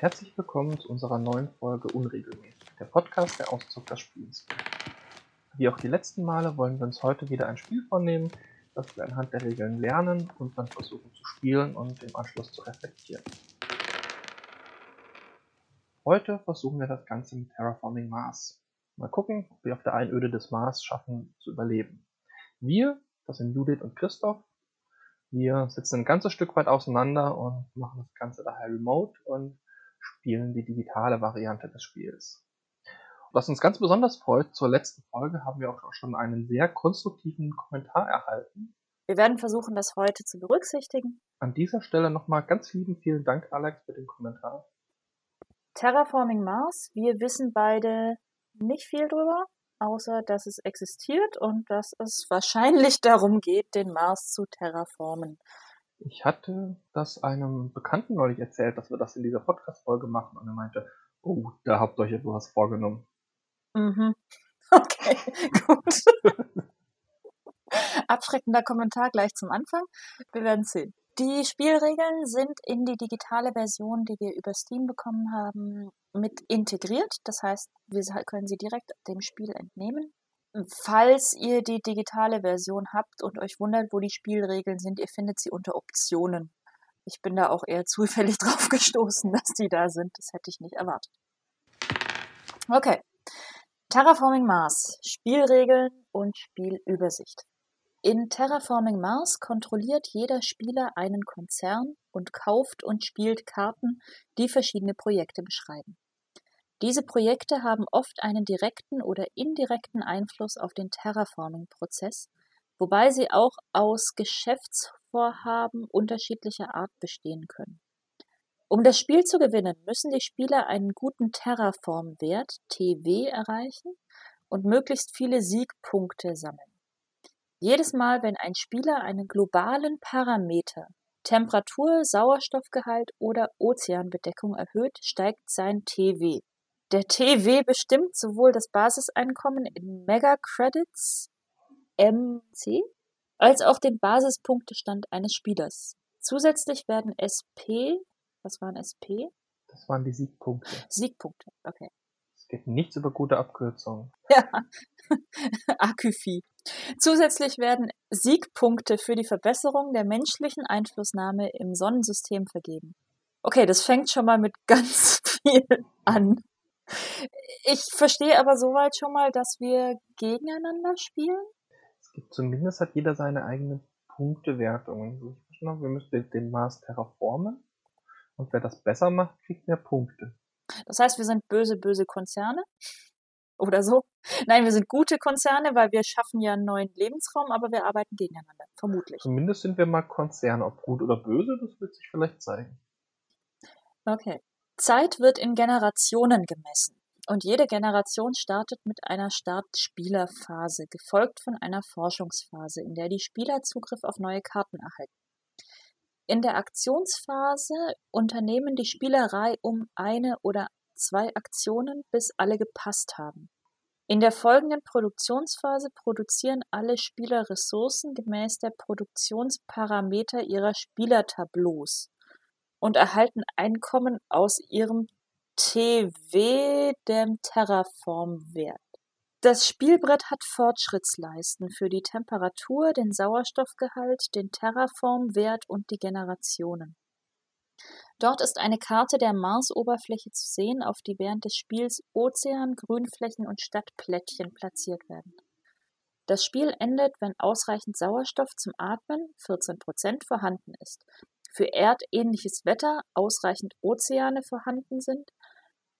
Herzlich willkommen zu unserer neuen Folge Unregelmäßig, der Podcast der Auszug des Spiels. Wie auch die letzten Male wollen wir uns heute wieder ein Spiel vornehmen, das wir anhand der Regeln lernen und dann versuchen zu spielen und im Anschluss zu reflektieren. Heute versuchen wir das Ganze mit Terraforming Mars. Mal gucken, ob wir auf der Einöde des Mars schaffen zu überleben. Wir, das sind Judith und Christoph, wir sitzen ein ganzes Stück weit auseinander und machen das Ganze daher remote und spielen die digitale Variante des Spiels. Was uns ganz besonders freut, zur letzten Folge haben wir auch schon einen sehr konstruktiven Kommentar erhalten. Wir werden versuchen, das heute zu berücksichtigen. An dieser Stelle nochmal ganz lieben vielen Dank, Alex, für den Kommentar. Terraforming Mars, wir wissen beide nicht viel drüber, außer dass es existiert und dass es wahrscheinlich darum geht, den Mars zu terraformen. Ich hatte das einem Bekannten neulich erzählt, dass wir das in dieser Podcast-Folge machen und er meinte, oh, da habt ihr euch etwas vorgenommen. Mhm. Okay, gut. Abschreckender Kommentar gleich zum Anfang. Wir werden sehen. Die Spielregeln sind in die digitale Version, die wir über Steam bekommen haben, mit integriert. Das heißt, wir können sie direkt dem Spiel entnehmen. Falls ihr die digitale Version habt und euch wundert, wo die Spielregeln sind, ihr findet sie unter Optionen. Ich bin da auch eher zufällig drauf gestoßen, dass die da sind. Das hätte ich nicht erwartet. Okay. Terraforming Mars. Spielregeln und Spielübersicht. In Terraforming Mars kontrolliert jeder Spieler einen Konzern und kauft und spielt Karten, die verschiedene Projekte beschreiben. Diese Projekte haben oft einen direkten oder indirekten Einfluss auf den Terraforming-Prozess, wobei sie auch aus Geschäftsvorhaben unterschiedlicher Art bestehen können. Um das Spiel zu gewinnen, müssen die Spieler einen guten Terraform-Wert (TW) erreichen und möglichst viele Siegpunkte sammeln. Jedes Mal, wenn ein Spieler einen globalen Parameter (Temperatur, Sauerstoffgehalt oder Ozeanbedeckung) erhöht, steigt sein TW. Der TW bestimmt sowohl das Basiseinkommen in Mega-Credits (MC) als auch den Basispunktestand eines Spielers. Zusätzlich werden SP was waren SP? Das waren die Siegpunkte. Siegpunkte, okay. Es geht nichts über gute Abkürzungen. Ja, Aküfi. Zusätzlich werden Siegpunkte für die Verbesserung der menschlichen Einflussnahme im Sonnensystem vergeben. Okay, das fängt schon mal mit ganz viel an. Ich verstehe aber soweit schon mal, dass wir gegeneinander spielen. Es gibt zumindest hat jeder seine eigene Punktewertung. Wir müssen den Mars terraformen und wer das besser macht, kriegt mehr Punkte. Das heißt, wir sind böse, böse Konzerne oder so. Nein, wir sind gute Konzerne, weil wir schaffen ja einen neuen Lebensraum, aber wir arbeiten gegeneinander, vermutlich. Zumindest sind wir mal Konzerne, ob gut oder böse, das wird sich vielleicht zeigen. Okay. Zeit wird in Generationen gemessen. Und jede Generation startet mit einer Startspielerphase, gefolgt von einer Forschungsphase, in der die Spieler Zugriff auf neue Karten erhalten. In der Aktionsphase unternehmen die Spielerei um eine oder zwei Aktionen, bis alle gepasst haben. In der folgenden Produktionsphase produzieren alle Spieler Ressourcen gemäß der Produktionsparameter ihrer Spielertableaus und erhalten Einkommen aus ihrem TW, dem Terraform-Wert. Das Spielbrett hat Fortschrittsleisten für die Temperatur, den Sauerstoffgehalt, den Terraform-Wert und die Generationen. Dort ist eine Karte der Marsoberfläche zu sehen, auf die während des Spiels Ozean, Grünflächen und Stadtplättchen platziert werden. Das Spiel endet, wenn ausreichend Sauerstoff zum Atmen (14 Prozent) vorhanden ist, für erdähnliches Wetter ausreichend Ozeane vorhanden sind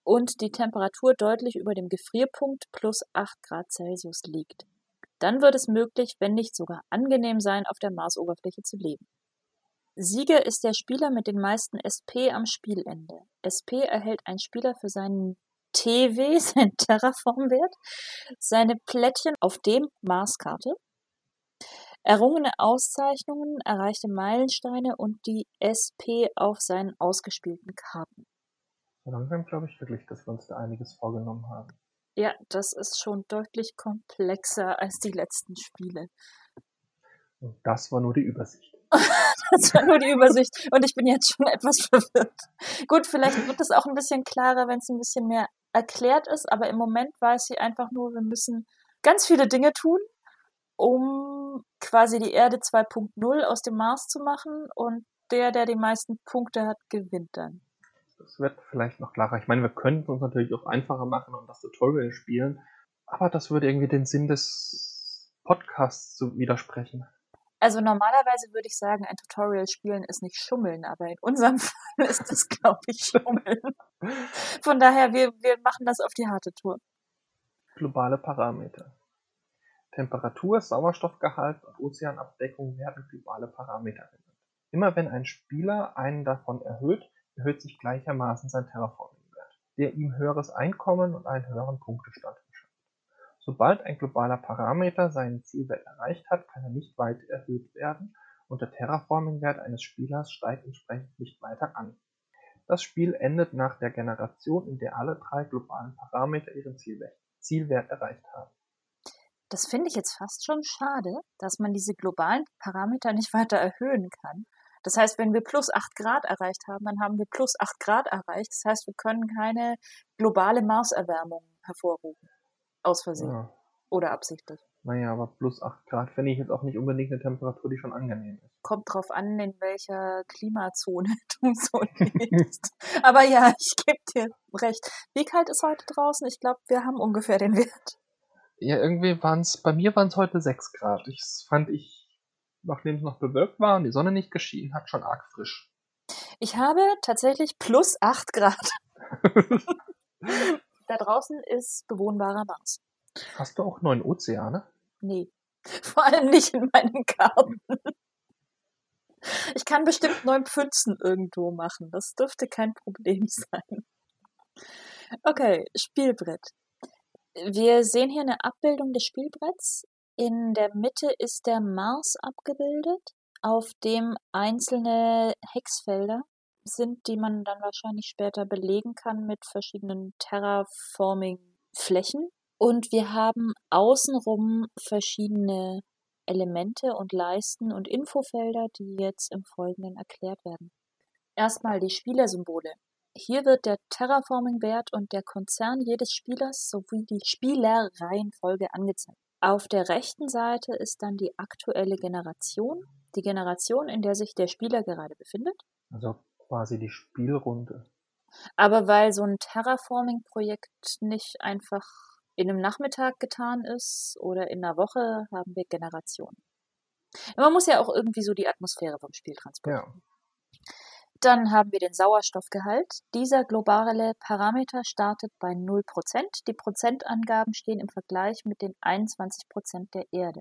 und die Temperatur deutlich über dem Gefrierpunkt plus 8 Grad Celsius liegt. Dann wird es möglich, wenn nicht sogar angenehm sein, auf der Marsoberfläche zu leben. Sieger ist der Spieler mit den meisten SP am Spielende. SP erhält ein Spieler für seinen TW, sein Terraformwert, seine Plättchen auf dem Marskarte, errungene Auszeichnungen, erreichte Meilensteine und die SP auf seinen ausgespielten Karten. Langsam glaube ich wirklich, dass wir uns da einiges vorgenommen haben. Ja, das ist schon deutlich komplexer als die letzten Spiele. Und das war nur die Übersicht. Das war nur die Übersicht und ich bin jetzt schon etwas verwirrt. Gut, vielleicht wird es auch ein bisschen klarer, wenn es ein bisschen mehr erklärt ist, aber im Moment weiß sie einfach nur, wir müssen ganz viele Dinge tun, um quasi die Erde 2.0 aus dem Mars zu machen und der, der die meisten Punkte hat, gewinnt dann. Das wird vielleicht noch klarer. Ich meine, wir könnten es uns natürlich auch einfacher machen und das Tutorial spielen, aber das würde irgendwie den Sinn des Podcasts zu widersprechen. Also normalerweise würde ich sagen, ein Tutorial spielen ist nicht schummeln, aber in unserem Fall ist es, glaube ich, schummeln. Von daher, wir, wir machen das auf die harte Tour. Globale Parameter. Temperatur, Sauerstoffgehalt und Ozeanabdeckung werden globale Parameter genannt. Immer wenn ein Spieler einen davon erhöht, erhöht sich gleichermaßen sein Terraforming-Wert, der ihm höheres Einkommen und einen höheren Punktestand verschafft. Sobald ein globaler Parameter seinen Zielwert erreicht hat, kann er nicht weiter erhöht werden und der Terraforming-Wert eines Spielers steigt entsprechend nicht weiter an. Das Spiel endet nach der Generation, in der alle drei globalen Parameter ihren Zielwert erreicht haben. Das finde ich jetzt fast schon schade, dass man diese globalen Parameter nicht weiter erhöhen kann. Das heißt, wenn wir plus 8 Grad erreicht haben, dann haben wir plus 8 Grad erreicht. Das heißt, wir können keine globale Marserwärmung hervorrufen. Aus Versehen. Ja. Oder absichtlich. Naja, aber plus 8 Grad finde ich jetzt auch nicht unbedingt eine Temperatur, die schon angenehm ist. Kommt drauf an, in welcher Klimazone du so lebst. aber ja, ich gebe dir recht. Wie kalt ist heute draußen? Ich glaube, wir haben ungefähr den Wert. Ja, irgendwie waren es, bei mir waren es heute 6 Grad. Ich fand ich nachdem es noch bewölkt war und die Sonne nicht geschienen hat, schon arg frisch. Ich habe tatsächlich plus 8 Grad. da draußen ist bewohnbarer Mars. Hast du auch neun Ozeane? Nee. Vor allem nicht in meinem Garten. Ich kann bestimmt neun Pfützen irgendwo machen. Das dürfte kein Problem sein. Okay, Spielbrett. Wir sehen hier eine Abbildung des Spielbretts. In der Mitte ist der Mars abgebildet, auf dem einzelne Hexfelder sind, die man dann wahrscheinlich später belegen kann mit verschiedenen Terraforming-Flächen. Und wir haben außenrum verschiedene Elemente und Leisten und Infofelder, die jetzt im Folgenden erklärt werden. Erstmal die Spielersymbole. Hier wird der Terraforming-Wert und der Konzern jedes Spielers sowie die Spielerreihenfolge angezeigt. Auf der rechten Seite ist dann die aktuelle Generation, die Generation, in der sich der Spieler gerade befindet. Also quasi die Spielrunde. Aber weil so ein Terraforming-Projekt nicht einfach in einem Nachmittag getan ist oder in einer Woche, haben wir Generationen. Man muss ja auch irgendwie so die Atmosphäre vom Spiel transportieren. Ja. Dann haben wir den Sauerstoffgehalt. Dieser globale Parameter startet bei 0%. Die Prozentangaben stehen im Vergleich mit den 21% der Erde.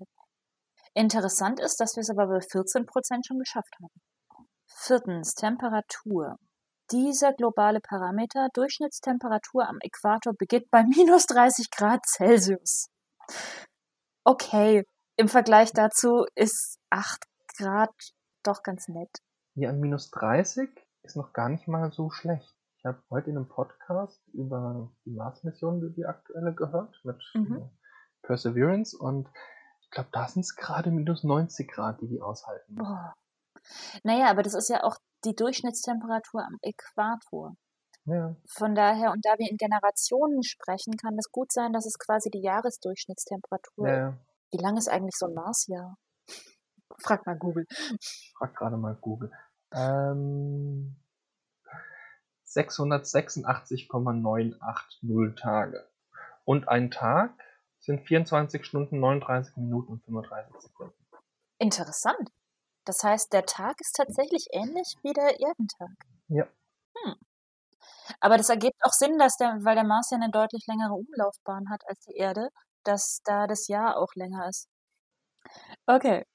Interessant ist, dass wir es aber bei 14% schon geschafft haben. Viertens, Temperatur. Dieser globale Parameter, Durchschnittstemperatur am Äquator, beginnt bei minus 30 Grad Celsius. Okay, im Vergleich dazu ist 8 Grad doch ganz nett. Hier an minus 30 ist noch gar nicht mal so schlecht. Ich habe heute in einem Podcast über die Mars-Mission, die aktuelle, gehört, mit mhm. Äh, Perseverance und ich glaube, da sind es gerade minus 90 Grad, die die aushalten. Boah. Naja, aber das ist ja auch die Durchschnittstemperatur am Äquator. Ja. Von daher, und da wir in Generationen sprechen, kann es gut sein, dass es quasi die Jahresdurchschnittstemperatur ja. Wie lang ist eigentlich so ein Marsjahr? Frag mal Google. Frag gerade mal Google. Ähm, 686,980 Tage. Und ein Tag sind 24 Stunden, 39 Minuten und 35 Sekunden. Interessant. Das heißt, der Tag ist tatsächlich ähnlich wie der Erdentag. Ja. Hm. Aber das ergibt auch Sinn, dass der, weil der Mars ja eine deutlich längere Umlaufbahn hat als die Erde, dass da das Jahr auch länger ist. Okay,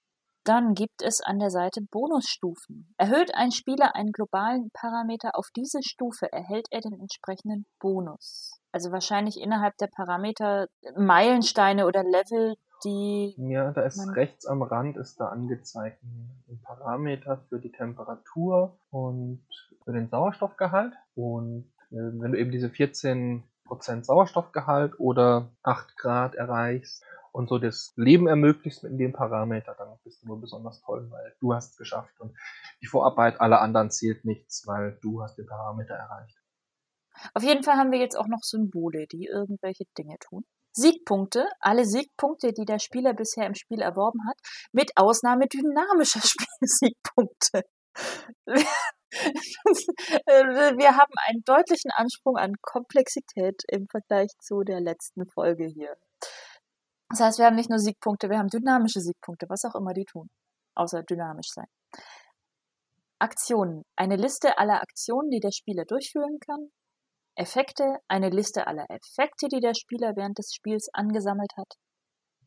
dann gibt es an der Seite Bonusstufen. Erhöht ein Spieler einen globalen Parameter auf diese Stufe, erhält er den entsprechenden Bonus. Also wahrscheinlich innerhalb der Parameter Meilensteine oder Level, die. Ja, da ist rechts am Rand ist da angezeigt ein Parameter für die Temperatur und für den Sauerstoffgehalt. Und äh, wenn du eben diese 14% Sauerstoffgehalt oder 8 Grad erreichst und so das Leben ermöglichst mit dem Parameter, dann bist du nur besonders toll, weil du hast es geschafft und die Vorarbeit aller anderen zählt nichts, weil du hast den Parameter erreicht. Auf jeden Fall haben wir jetzt auch noch Symbole, die irgendwelche Dinge tun. Siegpunkte, alle Siegpunkte, die der Spieler bisher im Spiel erworben hat, mit Ausnahme dynamischer Spielsiegpunkte. Wir haben einen deutlichen Ansprung an Komplexität im Vergleich zu der letzten Folge hier. Das heißt, wir haben nicht nur Siegpunkte, wir haben dynamische Siegpunkte, was auch immer die tun, außer dynamisch sein. Aktionen. Eine Liste aller Aktionen, die der Spieler durchführen kann. Effekte, eine Liste aller Effekte, die der Spieler während des Spiels angesammelt hat.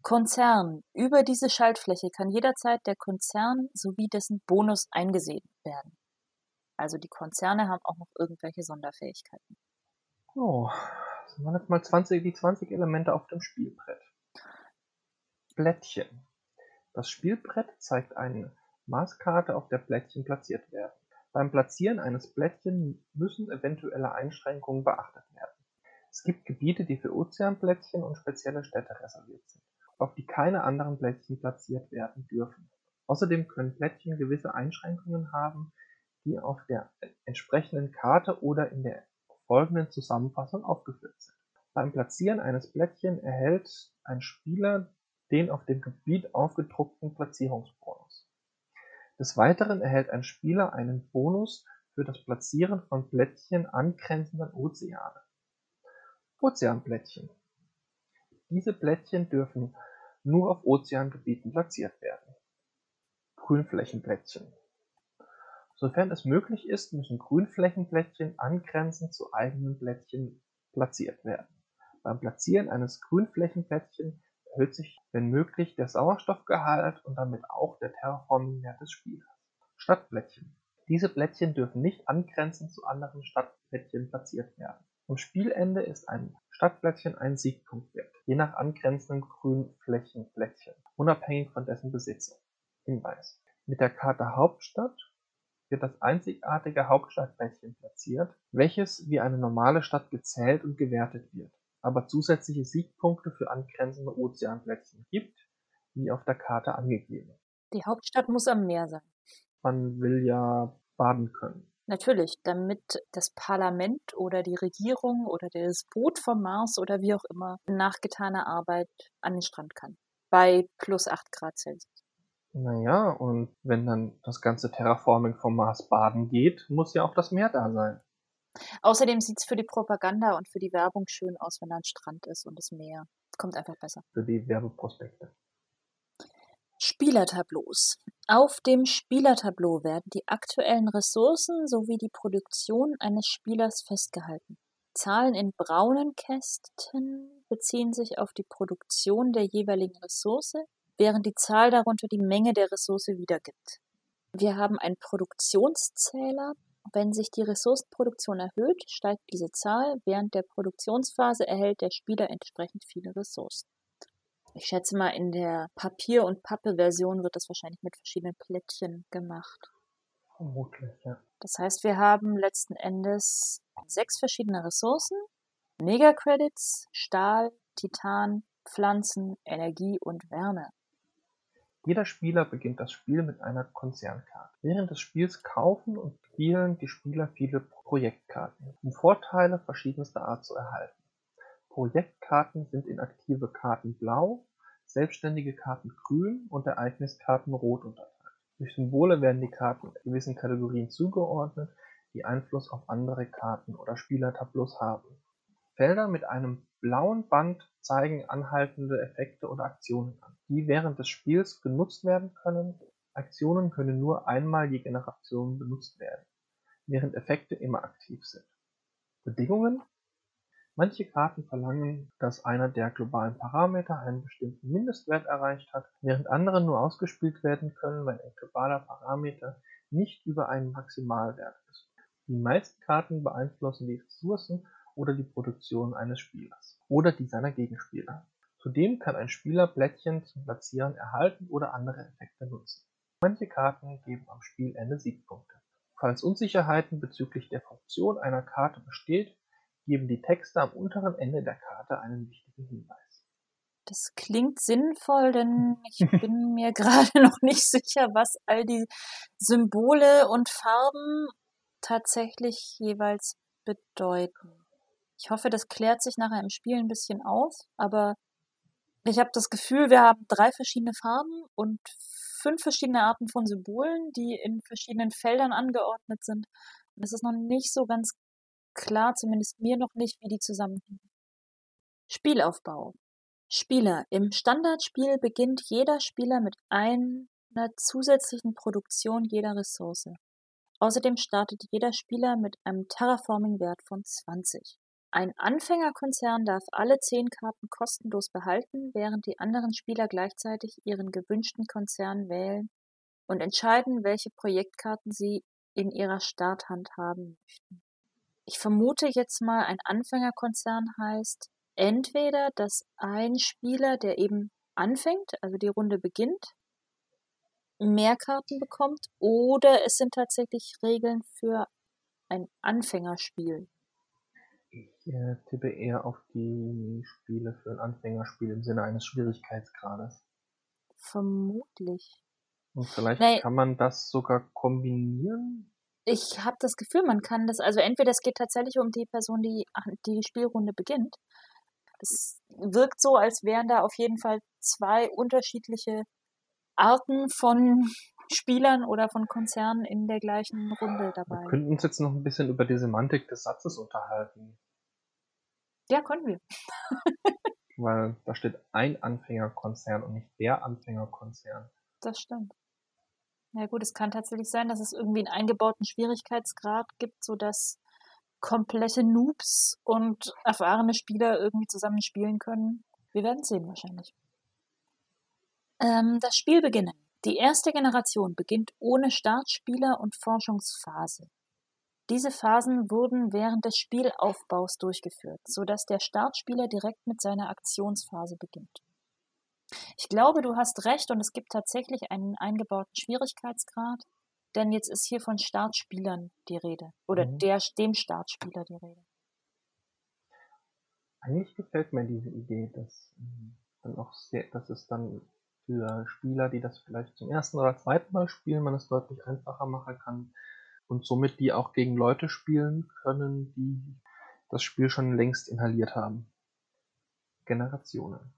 Konzern. Über diese Schaltfläche kann jederzeit der Konzern sowie dessen Bonus eingesehen werden. Also die Konzerne haben auch noch irgendwelche Sonderfähigkeiten. Oh, das waren jetzt mal 20, die 20 Elemente auf dem Spielbrett. Blättchen. Das Spielbrett zeigt eine Maßkarte, auf der Blättchen platziert werden. Beim Platzieren eines Blättchen müssen eventuelle Einschränkungen beachtet werden. Es gibt Gebiete, die für Ozeanblättchen und spezielle Städte reserviert sind, auf die keine anderen Blättchen platziert werden dürfen. Außerdem können Blättchen gewisse Einschränkungen haben, die auf der entsprechenden Karte oder in der folgenden Zusammenfassung aufgeführt sind. Beim Platzieren eines Blättchen erhält ein Spieler den auf dem Gebiet aufgedruckten Platzierungsbonus. Des Weiteren erhält ein Spieler einen Bonus für das Platzieren von Plättchen angrenzender Ozeane. Ozeanplättchen. Diese Plättchen dürfen nur auf Ozeangebieten platziert werden. Grünflächenplättchen. Sofern es möglich ist, müssen Grünflächenplättchen angrenzend zu eigenen Plättchen platziert werden. Beim Platzieren eines Grünflächenplättchen erhöht sich wenn möglich der Sauerstoffgehalt und damit auch der Terraforming-Wert des Spielers. Stadtplättchen. Diese Plättchen dürfen nicht angrenzend zu anderen Stadtplättchen platziert werden. Am Spielende ist ein Stadtplättchen ein Siegpunkt wert, je nach angrenzenden Grünflächenplättchen, unabhängig von dessen Besitzung. Hinweis. Mit der Karte Hauptstadt wird das einzigartige Hauptstadtplättchen platziert, welches wie eine normale Stadt gezählt und gewertet wird aber zusätzliche Siegpunkte für angrenzende Ozeanplättchen gibt, wie auf der Karte angegeben. Die Hauptstadt muss am Meer sein. Man will ja baden können. Natürlich, damit das Parlament oder die Regierung oder das Boot vom Mars oder wie auch immer nach getaner Arbeit an den Strand kann. Bei plus 8 Grad Celsius. Naja, und wenn dann das ganze Terraforming vom Mars baden geht, muss ja auch das Meer da sein. Außerdem sieht es für die Propaganda und für die Werbung schön aus, wenn da ein Strand ist und das Meer. Kommt einfach besser. Für die Werbeprospekte. Spielertableaus. Auf dem Spielertableau werden die aktuellen Ressourcen sowie die Produktion eines Spielers festgehalten. Zahlen in braunen Kästen beziehen sich auf die Produktion der jeweiligen Ressource, während die Zahl darunter die Menge der Ressource wiedergibt. Wir haben einen Produktionszähler, wenn sich die Ressourcenproduktion erhöht, steigt diese Zahl, während der Produktionsphase erhält der Spieler entsprechend viele Ressourcen. Ich schätze mal, in der Papier- und Pappe-Version wird das wahrscheinlich mit verschiedenen Plättchen gemacht. Vermutlich, ja. Das heißt, wir haben letzten Endes sechs verschiedene Ressourcen. Megacredits, Stahl, Titan, Pflanzen, Energie und Wärme. Jeder Spieler beginnt das Spiel mit einer Konzernkarte. Während des Spiels kaufen und spielen die Spieler viele Projektkarten, um Vorteile verschiedenster Art zu erhalten. Projektkarten sind in aktive Karten blau, selbstständige Karten grün und Ereigniskarten rot unterteilt. Durch Symbole werden die Karten gewissen Kategorien zugeordnet, die Einfluss auf andere Karten oder Spielertableaus haben. Felder mit einem blauen Band zeigen anhaltende Effekte oder Aktionen an, die während des Spiels genutzt werden können. Aktionen können nur einmal je Generation benutzt werden, während Effekte immer aktiv sind. Bedingungen Manche Karten verlangen, dass einer der globalen Parameter einen bestimmten Mindestwert erreicht hat, während andere nur ausgespielt werden können, wenn ein globaler Parameter nicht über einen Maximalwert ist. Die meisten Karten beeinflussen die Ressourcen oder die Produktion eines Spielers oder die seiner Gegenspieler. Zudem kann ein Spieler Plättchen zum Platzieren erhalten oder andere Effekte nutzen. Manche Karten geben am Spielende Siegpunkte. Falls Unsicherheiten bezüglich der Funktion einer Karte besteht, geben die Texte am unteren Ende der Karte einen wichtigen Hinweis. Das klingt sinnvoll, denn ich bin mir gerade noch nicht sicher, was all die Symbole und Farben tatsächlich jeweils bedeuten. Ich hoffe, das klärt sich nachher im Spiel ein bisschen auf, aber ich habe das Gefühl, wir haben drei verschiedene Farben und fünf verschiedene Arten von Symbolen, die in verschiedenen Feldern angeordnet sind. Und es ist noch nicht so ganz klar, zumindest mir noch nicht, wie die zusammenhängen. Spielaufbau. Spieler. Im Standardspiel beginnt jeder Spieler mit einer zusätzlichen Produktion jeder Ressource. Außerdem startet jeder Spieler mit einem Terraforming-Wert von 20. Ein Anfängerkonzern darf alle zehn Karten kostenlos behalten, während die anderen Spieler gleichzeitig ihren gewünschten Konzern wählen und entscheiden, welche Projektkarten sie in ihrer Starthand haben möchten. Ich vermute jetzt mal, ein Anfängerkonzern heißt entweder, dass ein Spieler, der eben anfängt, also die Runde beginnt, mehr Karten bekommt, oder es sind tatsächlich Regeln für ein Anfängerspiel. Ich äh, tippe eher auf die Spiele für ein Anfängerspiel im Sinne eines Schwierigkeitsgrades. Vermutlich. Und vielleicht nee. kann man das sogar kombinieren. Ich habe das Gefühl, man kann das, also entweder es geht tatsächlich um die Person, die die Spielrunde beginnt. Es wirkt so, als wären da auf jeden Fall zwei unterschiedliche Arten von Spielern oder von Konzernen in der gleichen Runde dabei. Wir könnten uns jetzt noch ein bisschen über die Semantik des Satzes unterhalten. Ja, können wir. Weil da steht ein Anfängerkonzern und nicht der Anfängerkonzern. Das stimmt. Ja gut, es kann tatsächlich sein, dass es irgendwie einen eingebauten Schwierigkeitsgrad gibt, sodass komplette Noobs und erfahrene Spieler irgendwie zusammen spielen können. Wir werden sehen wahrscheinlich. Ähm, das Spiel beginnen. Die erste Generation beginnt ohne Startspieler und Forschungsphase. Diese Phasen wurden während des Spielaufbaus durchgeführt, so dass der Startspieler direkt mit seiner Aktionsphase beginnt. Ich glaube, du hast recht und es gibt tatsächlich einen eingebauten Schwierigkeitsgrad, denn jetzt ist hier von Startspielern die Rede oder mhm. der, dem Startspieler die Rede. Eigentlich gefällt mir diese Idee, dass, ähm, dann auch sehr, dass es dann für Spieler, die das vielleicht zum ersten oder zweiten Mal spielen, man es deutlich einfacher machen kann, und somit die auch gegen Leute spielen können, die das Spiel schon längst inhaliert haben. Generationen.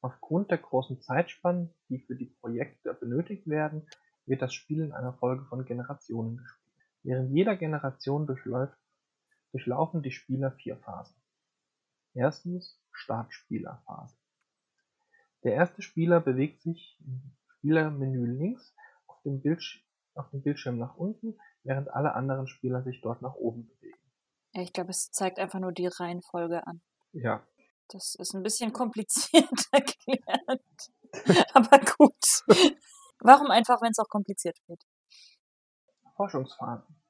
Aufgrund der großen Zeitspannen, die für die Projekte benötigt werden, wird das Spiel in einer Folge von Generationen gespielt. Während jeder Generation durchläuft, durchlaufen die Spieler vier Phasen. Erstens Startspielerphase. Der erste Spieler bewegt sich im Spielermenü links auf dem, Bildschirm nach unten während alle anderen Spieler sich dort nach oben bewegen. Ja, ich glaube, es zeigt einfach nur die Reihenfolge an. Ja. Das ist ein bisschen kompliziert erklärt. Aber gut. Warum einfach, wenn es auch kompliziert wird? Forschungsphasen.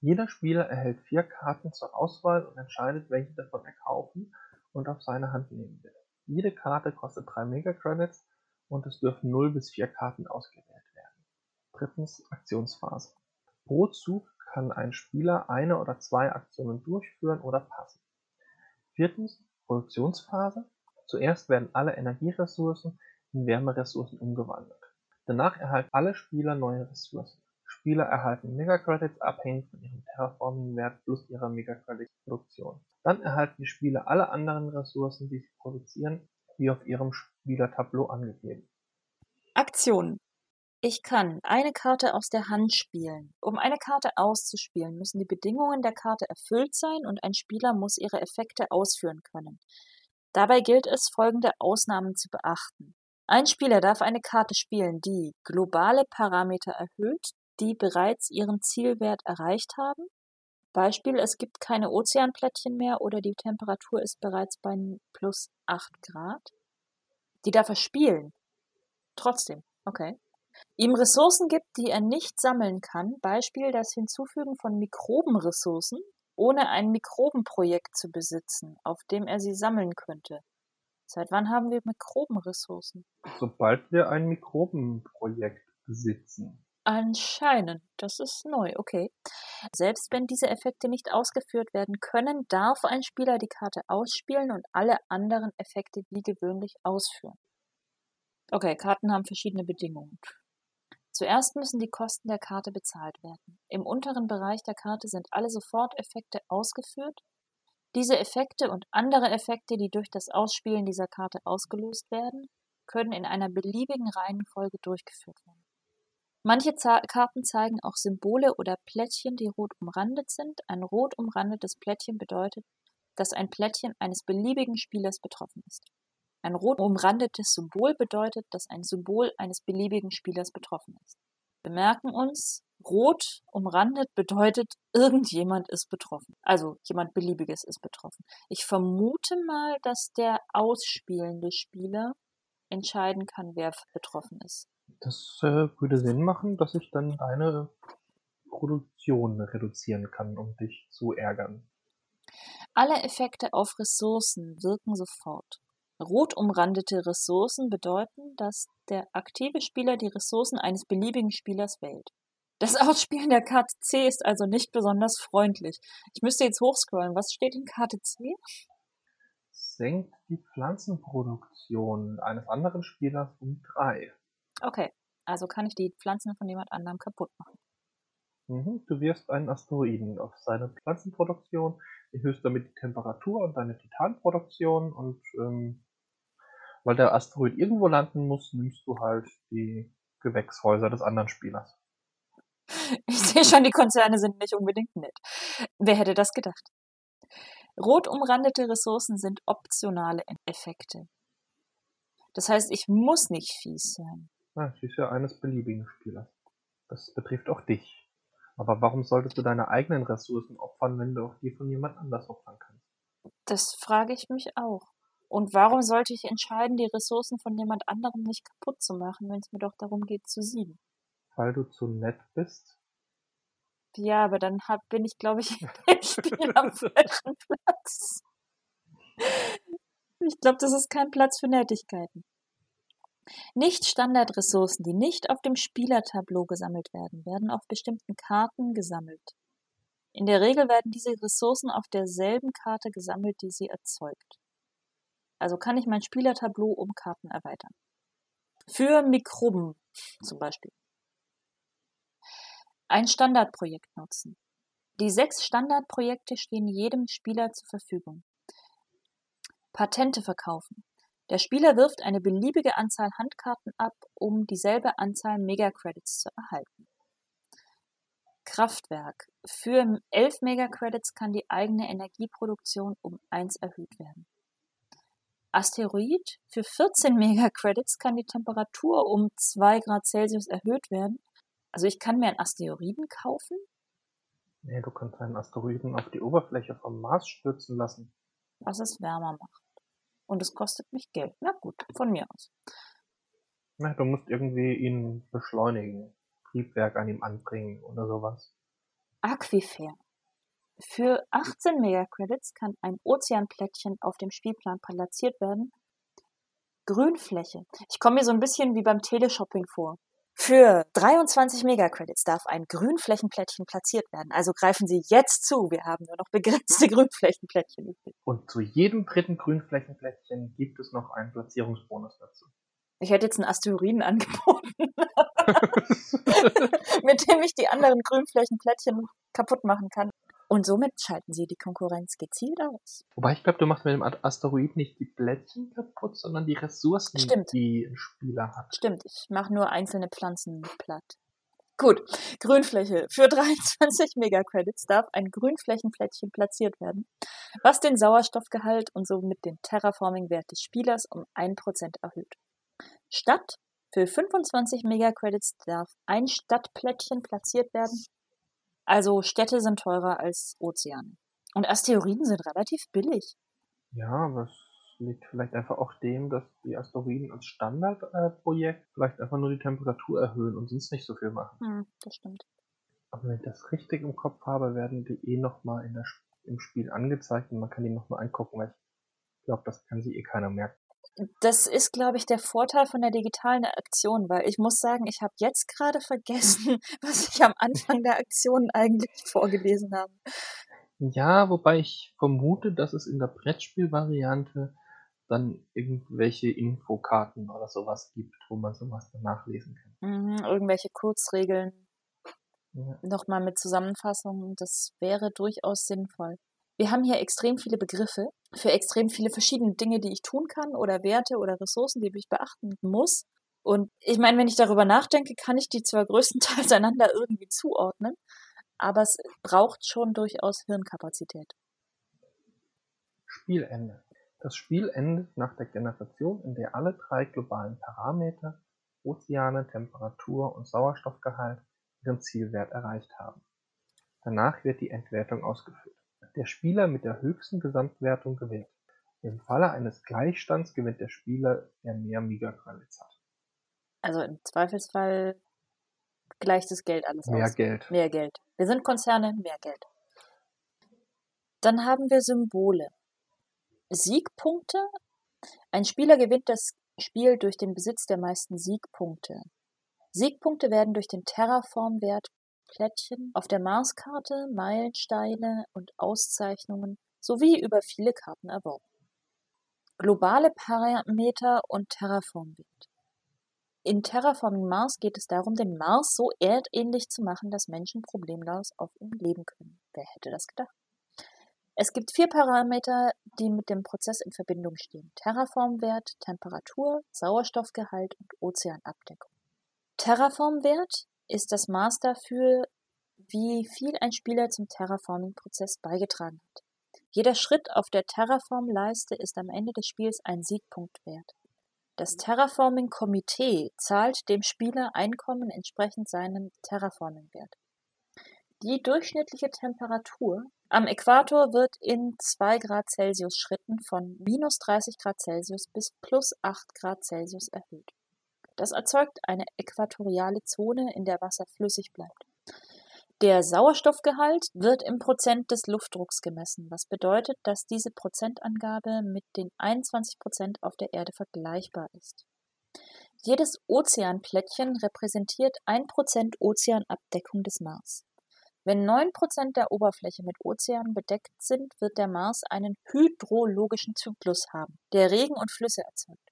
Jeder Spieler erhält vier Karten zur Auswahl und entscheidet, welche davon er kaufen und auf seine Hand nehmen will. Jede Karte kostet drei Mega-Credits und es dürfen 0 bis 4 Karten ausgewählt werden. Drittens Aktionsphase. Pro Zug kann ein Spieler eine oder zwei Aktionen durchführen oder passen. Viertens Produktionsphase. Zuerst werden alle Energieressourcen in Wärmeressourcen umgewandelt. Danach erhalten alle Spieler neue Ressourcen. Spieler erhalten Megacredits abhängig von ihrem Terraforming-Wert plus ihrer Megacredit-Produktion. Dann erhalten die Spieler alle anderen Ressourcen, die sie produzieren, wie auf ihrem Spielertableau angegeben. Aktionen ich kann eine Karte aus der Hand spielen. Um eine Karte auszuspielen, müssen die Bedingungen der Karte erfüllt sein und ein Spieler muss ihre Effekte ausführen können. Dabei gilt es, folgende Ausnahmen zu beachten. Ein Spieler darf eine Karte spielen, die globale Parameter erhöht, die bereits ihren Zielwert erreicht haben. Beispiel, es gibt keine Ozeanplättchen mehr oder die Temperatur ist bereits bei plus 8 Grad. Die darf er spielen. Trotzdem. Okay ihm Ressourcen gibt, die er nicht sammeln kann, Beispiel das Hinzufügen von Mikrobenressourcen, ohne ein Mikrobenprojekt zu besitzen, auf dem er sie sammeln könnte. Seit wann haben wir Mikrobenressourcen? Sobald wir ein Mikrobenprojekt besitzen. Anscheinend. Das ist neu, okay. Selbst wenn diese Effekte nicht ausgeführt werden können, darf ein Spieler die Karte ausspielen und alle anderen Effekte wie gewöhnlich ausführen. Okay, Karten haben verschiedene Bedingungen. Zuerst müssen die Kosten der Karte bezahlt werden. Im unteren Bereich der Karte sind alle Soforteffekte ausgeführt. Diese Effekte und andere Effekte, die durch das Ausspielen dieser Karte ausgelöst werden, können in einer beliebigen Reihenfolge durchgeführt werden. Manche Karten zeigen auch Symbole oder Plättchen, die rot umrandet sind. Ein rot umrandetes Plättchen bedeutet, dass ein Plättchen eines beliebigen Spielers betroffen ist. Ein rot umrandetes Symbol bedeutet, dass ein Symbol eines beliebigen Spielers betroffen ist. Wir merken uns, rot umrandet bedeutet, irgendjemand ist betroffen. Also jemand beliebiges ist betroffen. Ich vermute mal, dass der ausspielende Spieler entscheiden kann, wer betroffen ist. Das äh, würde Sinn machen, dass ich dann deine Produktion reduzieren kann, um dich zu ärgern. Alle Effekte auf Ressourcen wirken sofort. Rot umrandete Ressourcen bedeuten, dass der aktive Spieler die Ressourcen eines beliebigen Spielers wählt. Das Ausspielen der Karte C ist also nicht besonders freundlich. Ich müsste jetzt hochscrollen. Was steht in Karte C? Senkt die Pflanzenproduktion eines anderen Spielers um drei. Okay, also kann ich die Pflanzen von jemand anderem kaputt machen. Mhm, du wirfst einen Asteroiden auf seine Pflanzenproduktion, erhöhst damit die Temperatur und deine Titanproduktion und ähm, weil der Asteroid irgendwo landen muss, nimmst du halt die Gewächshäuser des anderen Spielers. Ich sehe schon, die Konzerne sind nicht unbedingt nett. Wer hätte das gedacht? Rot umrandete Ressourcen sind optionale Effekte. Das heißt, ich muss nicht fies sein. Ah, sie ist ja eines beliebigen Spielers. Das betrifft auch dich. Aber warum solltest du deine eigenen Ressourcen opfern, wenn du auch die von jemand anders opfern kannst? Das frage ich mich auch. Und warum sollte ich entscheiden, die Ressourcen von jemand anderem nicht kaputt zu machen, wenn es mir doch darum geht zu siegen? Weil du zu nett bist? Ja, aber dann hab, bin ich, glaube ich, im Spiel am falschen Platz. Ich glaube, das ist kein Platz für Nettigkeiten. Nicht-Standardressourcen, die nicht auf dem Spielertableau gesammelt werden, werden auf bestimmten Karten gesammelt. In der Regel werden diese Ressourcen auf derselben Karte gesammelt, die sie erzeugt. Also kann ich mein Spielertableau um Karten erweitern. Für Mikroben zum Beispiel. Ein Standardprojekt nutzen. Die sechs Standardprojekte stehen jedem Spieler zur Verfügung. Patente verkaufen. Der Spieler wirft eine beliebige Anzahl Handkarten ab, um dieselbe Anzahl Megacredits zu erhalten. Kraftwerk. Für 11 Megacredits kann die eigene Energieproduktion um 1 erhöht werden. Asteroid. Für 14 Megacredits kann die Temperatur um 2 Grad Celsius erhöht werden. Also ich kann mir einen Asteroiden kaufen? Nee, du kannst einen Asteroiden auf die Oberfläche vom Mars stürzen lassen. Was es wärmer macht. Und es kostet mich Geld. Na gut, von mir aus. Na, du musst irgendwie ihn beschleunigen. Triebwerk an ihm anbringen oder sowas. Aquifer. Für 18 Megacredits kann ein Ozeanplättchen auf dem Spielplan platziert werden. Grünfläche. Ich komme mir so ein bisschen wie beim Teleshopping vor. Für 23 Megacredits darf ein Grünflächenplättchen platziert werden. Also greifen Sie jetzt zu. Wir haben nur noch begrenzte Grünflächenplättchen übrig. Und zu jedem dritten Grünflächenplättchen gibt es noch einen Platzierungsbonus dazu. Ich hätte jetzt einen Asteroiden angeboten, mit dem ich die anderen Grünflächenplättchen kaputt machen kann. Und somit schalten sie die Konkurrenz gezielt aus. Wobei ich glaube, du machst mit dem Asteroid nicht die Plättchen kaputt, sondern die Ressourcen, Stimmt. die ein Spieler hat. Stimmt, ich mache nur einzelne Pflanzen platt. Gut, Grünfläche. Für 23 Megacredits darf ein Grünflächenplättchen platziert werden, was den Sauerstoffgehalt und somit den Terraforming-Wert des Spielers um 1% erhöht. Stadt. Für 25 Megacredits darf ein Stadtplättchen platziert werden, also Städte sind teurer als Ozeane. Und Asteroiden sind relativ billig. Ja, aber es liegt vielleicht einfach auch dem, dass die Asteroiden als Standardprojekt äh, vielleicht einfach nur die Temperatur erhöhen und sonst nicht so viel machen. Hm, das stimmt. Aber wenn ich das richtig im Kopf habe, werden die eh nochmal im Spiel angezeigt und man kann die nochmal angucken, weil ich glaube, das kann sich eh keiner merken. Das ist, glaube ich, der Vorteil von der digitalen Aktion, weil ich muss sagen, ich habe jetzt gerade vergessen, was ich am Anfang der Aktion eigentlich vorgelesen habe. Ja, wobei ich vermute, dass es in der Brettspielvariante dann irgendwelche Infokarten oder sowas gibt, wo man sowas dann nachlesen kann. Mhm, irgendwelche Kurzregeln Ja. nochmal mit Zusammenfassungen, das wäre durchaus sinnvoll. Wir haben hier extrem viele Begriffe für extrem viele verschiedene Dinge, die ich tun kann oder Werte oder Ressourcen, die ich beachten muss. Und ich meine, wenn ich darüber nachdenke, kann ich die zwar größtenteils einander irgendwie zuordnen, aber es braucht schon durchaus Hirnkapazität. Spielende. Das Spiel endet nach der Generation, in der alle drei globalen Parameter Ozeane, Temperatur und Sauerstoffgehalt ihren Zielwert erreicht haben. Danach wird die Endwertung ausgeführt. Der Spieler mit der höchsten Gesamtwertung gewinnt. Im Falle eines Gleichstands gewinnt der Spieler, der mehr Mega-Credits hat. Also im Zweifelsfall gleicht das Geld alles Mehr aus. Geld. Mehr Geld. Wir sind Konzerne, mehr Geld. Dann haben wir Symbole. Siegpunkte. Ein Spieler gewinnt das Spiel durch den Besitz der meisten Siegpunkte. Siegpunkte werden durch den Terraform-Wert Plättchen auf der Marskarte, Meilensteine und Auszeichnungen sowie über viele Karten erworben. Globale Parameter und Terraform-Wert. In Terraforming Mars geht es darum, den Mars so erdähnlich zu machen, dass Menschen problemlos auf ihm leben können. Wer hätte das gedacht? Es gibt vier Parameter, die mit dem Prozess in Verbindung stehen. Terraformwert, Temperatur, Sauerstoffgehalt und Ozeanabdeckung. Terraformwert ist das Maß dafür, wie viel ein Spieler zum Terraforming-Prozess beigetragen hat. Jeder Schritt auf der Terraform-Leiste ist am Ende des Spiels ein Siegpunkt wert. Das Terraforming-Komitee zahlt dem Spieler Einkommen entsprechend seinem Terraforming-Wert. Die durchschnittliche Temperatur am Äquator wird in 2 Grad Celsius Schritten von minus 30 Grad Celsius bis plus 8 Grad Celsius erhöht. Das erzeugt eine äquatoriale Zone, in der Wasser flüssig bleibt. Der Sauerstoffgehalt wird im Prozent des Luftdrucks gemessen, was bedeutet, dass diese Prozentangabe mit den 21 Prozent auf der Erde vergleichbar ist. Jedes Ozeanplättchen repräsentiert 1% Ozeanabdeckung des Mars. Wenn 9% der Oberfläche mit Ozeanen bedeckt sind, wird der Mars einen hydrologischen Zyklus haben, der Regen und Flüsse erzeugt.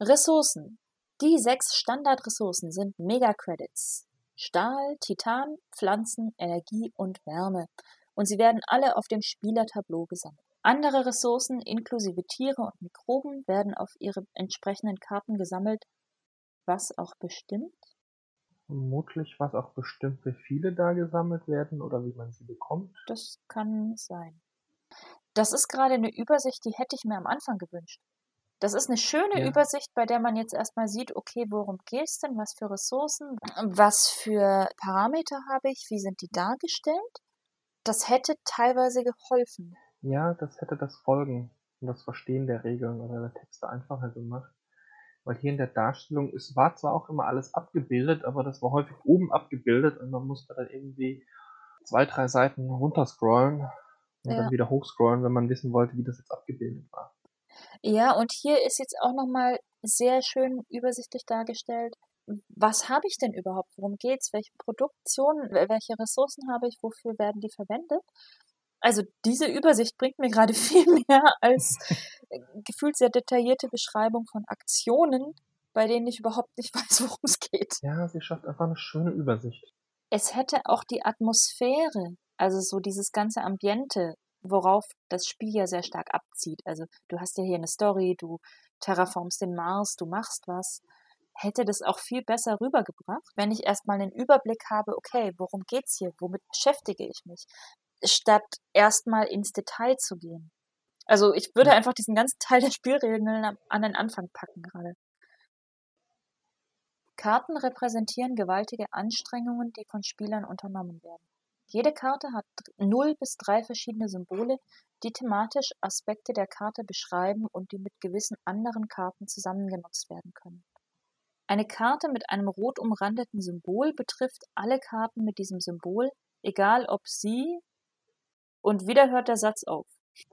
Ressourcen. Die sechs Standardressourcen sind Megacredits. Stahl, Titan, Pflanzen, Energie und Wärme. Und sie werden alle auf dem Spielertableau gesammelt. Andere Ressourcen inklusive Tiere und Mikroben werden auf ihre entsprechenden Karten gesammelt, was auch bestimmt, Vermutlich, was auch bestimmt, wie viele da gesammelt werden oder wie man sie bekommt. das kann sein. Das ist gerade eine Übersicht, die hätte ich mir am Anfang gewünscht. Das ist eine schöne Ja. Übersicht, bei der man jetzt erstmal sieht, okay, worum geht es denn, was für Ressourcen, was für Parameter habe ich, wie sind die dargestellt. Das hätte teilweise geholfen. Ja, das hätte das Folgen und das Verstehen der Regeln oder der Texte einfacher gemacht. Weil hier in der Darstellung, es war zwar auch immer alles abgebildet, aber das war häufig oben abgebildet und man musste dann irgendwie zwei, drei Seiten runterscrollen und Ja. dann wieder hochscrollen, wenn man wissen wollte, wie das jetzt abgebildet war. Ja, und hier ist jetzt auch nochmal sehr schön übersichtlich dargestellt, was habe ich denn überhaupt, worum geht's, welche Produktion, wel- welche Ressourcen habe ich, wofür werden die verwendet. Also diese Übersicht bringt mir gerade viel mehr als äh, gefühlt sehr detaillierte Beschreibung von Aktionen, bei denen ich überhaupt nicht weiß, worum es geht. Ja, sie schafft einfach eine schöne Übersicht. Es hätte auch die Atmosphäre, also so dieses ganze Ambiente, worauf das Spiel ja sehr stark abzieht. Also du hast ja hier eine Story, du terraformst den Mars, du machst was. Hätte das auch viel besser rübergebracht, wenn ich erstmal einen Überblick habe, okay, worum geht's hier, womit beschäftige ich mich, statt erstmal ins Detail zu gehen. Also ich würde einfach diesen ganzen Teil der Spielregeln an den Anfang packen gerade. Karten repräsentieren gewaltige Anstrengungen, die von Spielern unternommen werden. Jede Karte hat null bis drei verschiedene Symbole, die thematisch Aspekte der Karte beschreiben und die mit gewissen anderen Karten zusammengenutzt werden können. Eine Karte mit einem rot umrandeten Symbol betrifft alle Karten mit diesem Symbol, egal ob sie und wieder hört der Satz auf.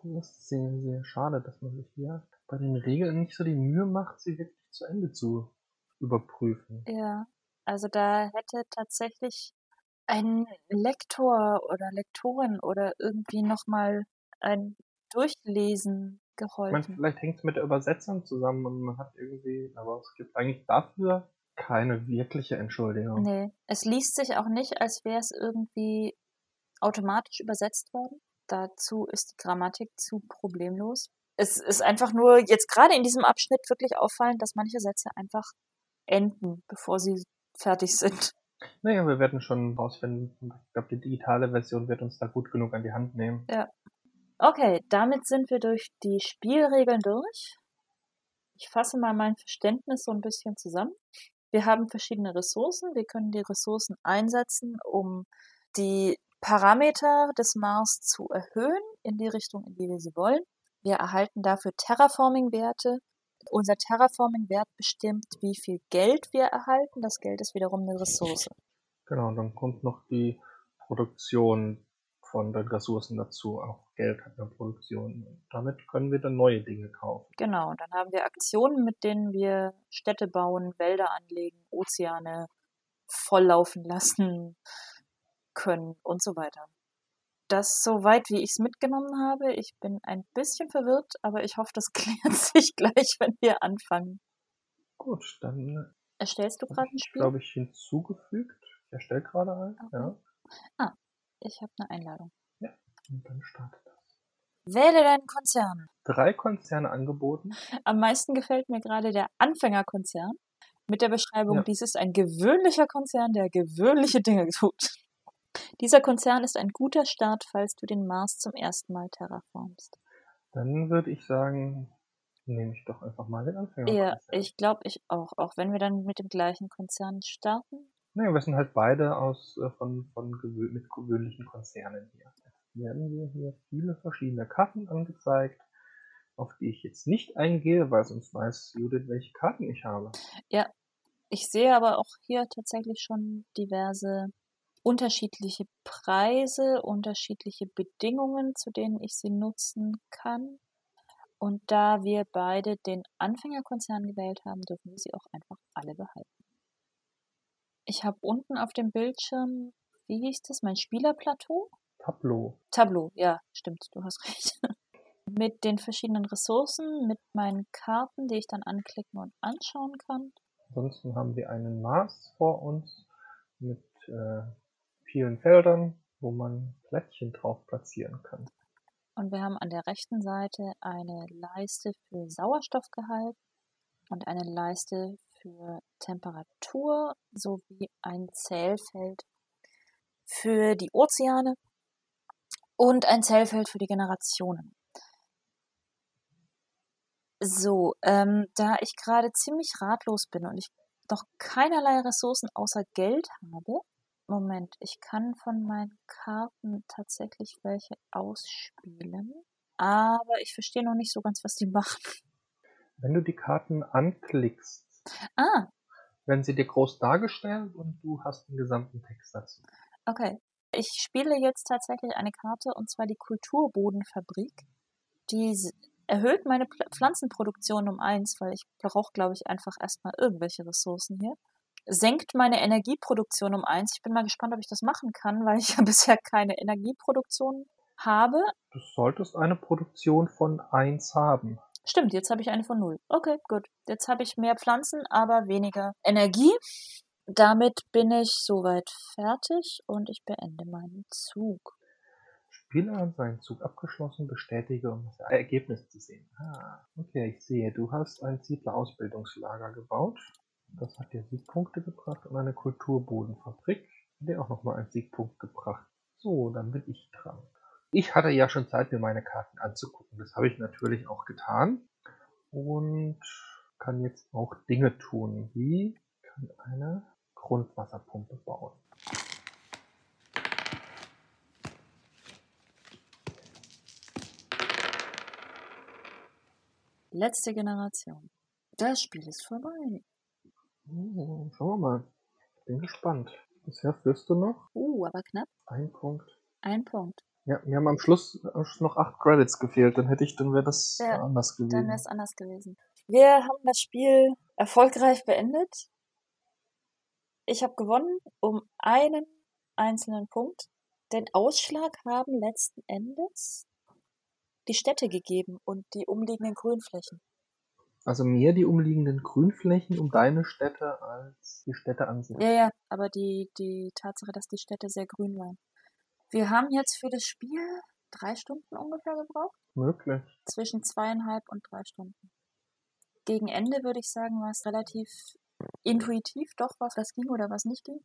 Das ist sehr, sehr schade, dass man sich hier bei den Regeln nicht so die Mühe macht, sie wirklich zu Ende zu überprüfen. Ja, also da hätte tatsächlich ein Lektor oder Lektorin oder irgendwie nochmal ein Durchlesen geholfen. meine, vielleicht hängt es mit der Übersetzung zusammen und man hat irgendwie, aber es gibt eigentlich dafür keine wirkliche Entschuldigung. Nee, es liest sich auch nicht, als wäre es irgendwie automatisch übersetzt worden. Dazu ist die Grammatik zu problemlos. Es ist einfach nur jetzt gerade in diesem Abschnitt wirklich auffallend, dass manche Sätze einfach enden, bevor sie fertig sind. Naja, wir werden schon rausfinden. Ich glaube, die digitale Version wird uns da gut genug an die Hand nehmen. Okay, damit sind wir durch die Spielregeln durch. Ich fasse mal mein Verständnis so ein bisschen zusammen. Wir haben verschiedene Ressourcen. Wir können die Ressourcen einsetzen, um die Parameter des Mars zu erhöhen in die Richtung, in die wir sie wollen. Wir erhalten dafür Terraforming-Werte. Unser Terraforming-Wert bestimmt, wie viel Geld wir erhalten. Das Geld ist wiederum eine Ressource. Genau, und dann kommt noch die Produktion von den Ressourcen dazu. Auch Geld hat eine Produktion. Und damit können wir dann neue Dinge kaufen. Genau, dann haben wir Aktionen, mit denen wir Städte bauen, Wälder anlegen, Ozeane volllaufen lassen können und so weiter. Das soweit, wie ich es mitgenommen habe. Ich bin ein bisschen verwirrt, aber ich hoffe, das klärt sich gleich, wenn wir anfangen. Gut, dann Erstellst du gerade ein Spiel? glaube ich hinzugefügt. Ich erstelle gerade ein. Okay. Ja. Ich habe eine Einladung. Und dann startet das. Wähle deinen Konzern. Drei Konzerne angeboten. Am meisten gefällt mir gerade der Anfängerkonzern mit der Beschreibung, Ja. dies ist ein gewöhnlicher Konzern, der gewöhnliche Dinge tut. Dieser Konzern ist ein guter Start, falls du den Mars zum ersten Mal terraformst. Dann würde ich sagen, nehme ich doch einfach mal den Anfänger. Ja, ich glaube ich auch, auch wenn wir dann mit dem gleichen Konzern starten. Naja, wir sind halt beide aus äh, von, von gewö mit gewöhnlichen Konzernen hier. Jetzt werden wir hier viele verschiedene Karten angezeigt, auf die ich jetzt nicht eingehe, weil sonst weiß Judith, welche Karten ich habe. Ich sehe aber auch hier tatsächlich schon diverse unterschiedliche Preise, unterschiedliche Bedingungen, zu denen ich sie nutzen kann. Und da wir beide den Anfängerkonzern gewählt haben, dürfen wir sie auch einfach alle behalten. Ich habe unten auf dem Bildschirm, wie hieß das, mein Spielerplateau? Tableau. Tableau, ja, stimmt, du hast recht. mit den verschiedenen Ressourcen, mit meinen Karten, die ich dann anklicken und anschauen kann. Ansonsten haben wir einen Mars vor uns mit äh, vielen Feldern, wo man Plättchen drauf platzieren kann. Und wir haben an der rechten Seite eine Leiste für Sauerstoffgehalt und eine Leiste für Temperatur sowie ein Zählfeld für die Ozeane und ein Zählfeld für die Generationen. So, ähm, da ich gerade ziemlich ratlos bin und ich noch keinerlei Ressourcen außer Geld habe, Moment, ich kann von meinen Karten tatsächlich welche ausspielen, aber ich verstehe noch nicht so ganz, was die machen. Wenn du die Karten anklickst, Ah, werden sie dir groß dargestellt und du hast den gesamten Text dazu. okay. Ich spiele jetzt tatsächlich eine Karte und zwar die Kulturbodenfabrik. Die erhöht meine Pflanzenproduktion um eins, weil ich brauche, glaube ich, einfach erstmal irgendwelche Ressourcen hier. Senkt meine Energieproduktion um eins. Ich bin mal gespannt, ob ich das machen kann, weil ich ja bisher keine Energieproduktion habe. Du solltest eine Produktion von 1 haben. Stimmt, jetzt habe ich eine von null. Okay, gut. Jetzt habe ich mehr Pflanzen, aber weniger Energie. Damit bin ich soweit fertig und ich beende meinen Zug. Spieler hat seinen Zug abgeschlossen, bestätige, um das Ergebnis zu sehen. Ah, okay, ich sehe, du hast ein Siedler-Ausbildungslager gebaut. Das hat dir Siegpunkte gebracht und eine Kulturbodenfabrik, hat dir auch nochmal einen Siegpunkt gebracht. So, dann bin ich dran. Ich hatte ja schon Zeit, mir meine Karten anzugucken. Das habe ich natürlich auch getan. Und kann jetzt auch Dinge tun, wie kann eine Grundwasserpumpe bauen. Letzte Generation. Das Spiel ist vorbei. Hm, Schauen wir mal. Bin gespannt. Bisher führst du noch Uh, aber knapp. ein Punkt. Ein Punkt. Ja, mir haben am Schluss noch acht Credits gefehlt, dann hätte ich, dann wäre das Ja, anders gewesen. Dann wäre es anders gewesen. Wir haben das Spiel erfolgreich beendet. Ich habe gewonnen um einen einzelnen Punkt. Den Ausschlag haben letzten Endes die Städte gegeben und die umliegenden Grünflächen. Also mehr die umliegenden Grünflächen um deine Städte als die Städte an sich. Ja, ja, aber die, die Tatsache, dass die Städte sehr grün waren. Wir haben jetzt für das Spiel drei Stunden ungefähr gebraucht. Möglich. Zwischen zweieinhalb und drei Stunden. Gegen Ende würde ich sagen, war es relativ intuitiv doch, was das ging oder was nicht ging.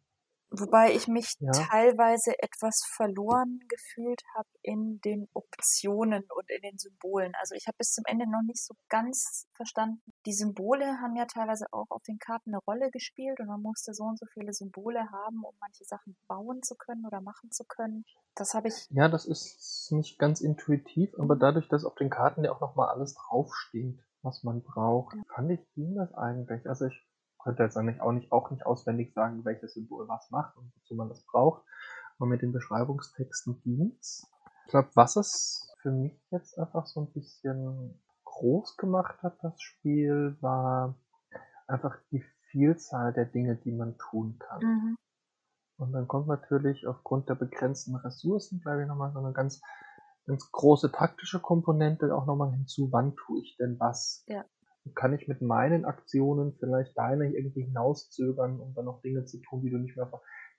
Wobei ich mich Ja. teilweise etwas verloren gefühlt habe in den Optionen und in den Symbolen. Also ich habe bis zum Ende noch nicht so ganz verstanden. Die Symbole haben ja teilweise auch auf den Karten eine Rolle gespielt und man musste so und so viele Symbole haben, um manche Sachen bauen zu können oder machen zu können. Das habe ich Ja, das ist nicht ganz intuitiv, aber dadurch, dass auf den Karten ja auch nochmal alles draufsteht, was man braucht, fand ich, ging das eigentlich. Also ich könnte jetzt eigentlich auch nicht, auch nicht auswendig sagen, welches Symbol was macht und wozu man das braucht. Aber mit den Beschreibungstexten ging's. Ich glaube, was es für mich jetzt einfach so ein bisschen groß gemacht hat, das Spiel, war einfach die Vielzahl der Dinge, die man tun kann. Mhm. Und dann kommt natürlich aufgrund der begrenzten Ressourcen, glaube ich, nochmal so eine ganz, ganz große taktische Komponente auch nochmal hinzu. Wann tue ich denn was? Ja. Kann ich mit meinen Aktionen vielleicht deine irgendwie hinauszögern, um dann noch Dinge zu tun, die du nicht mehr,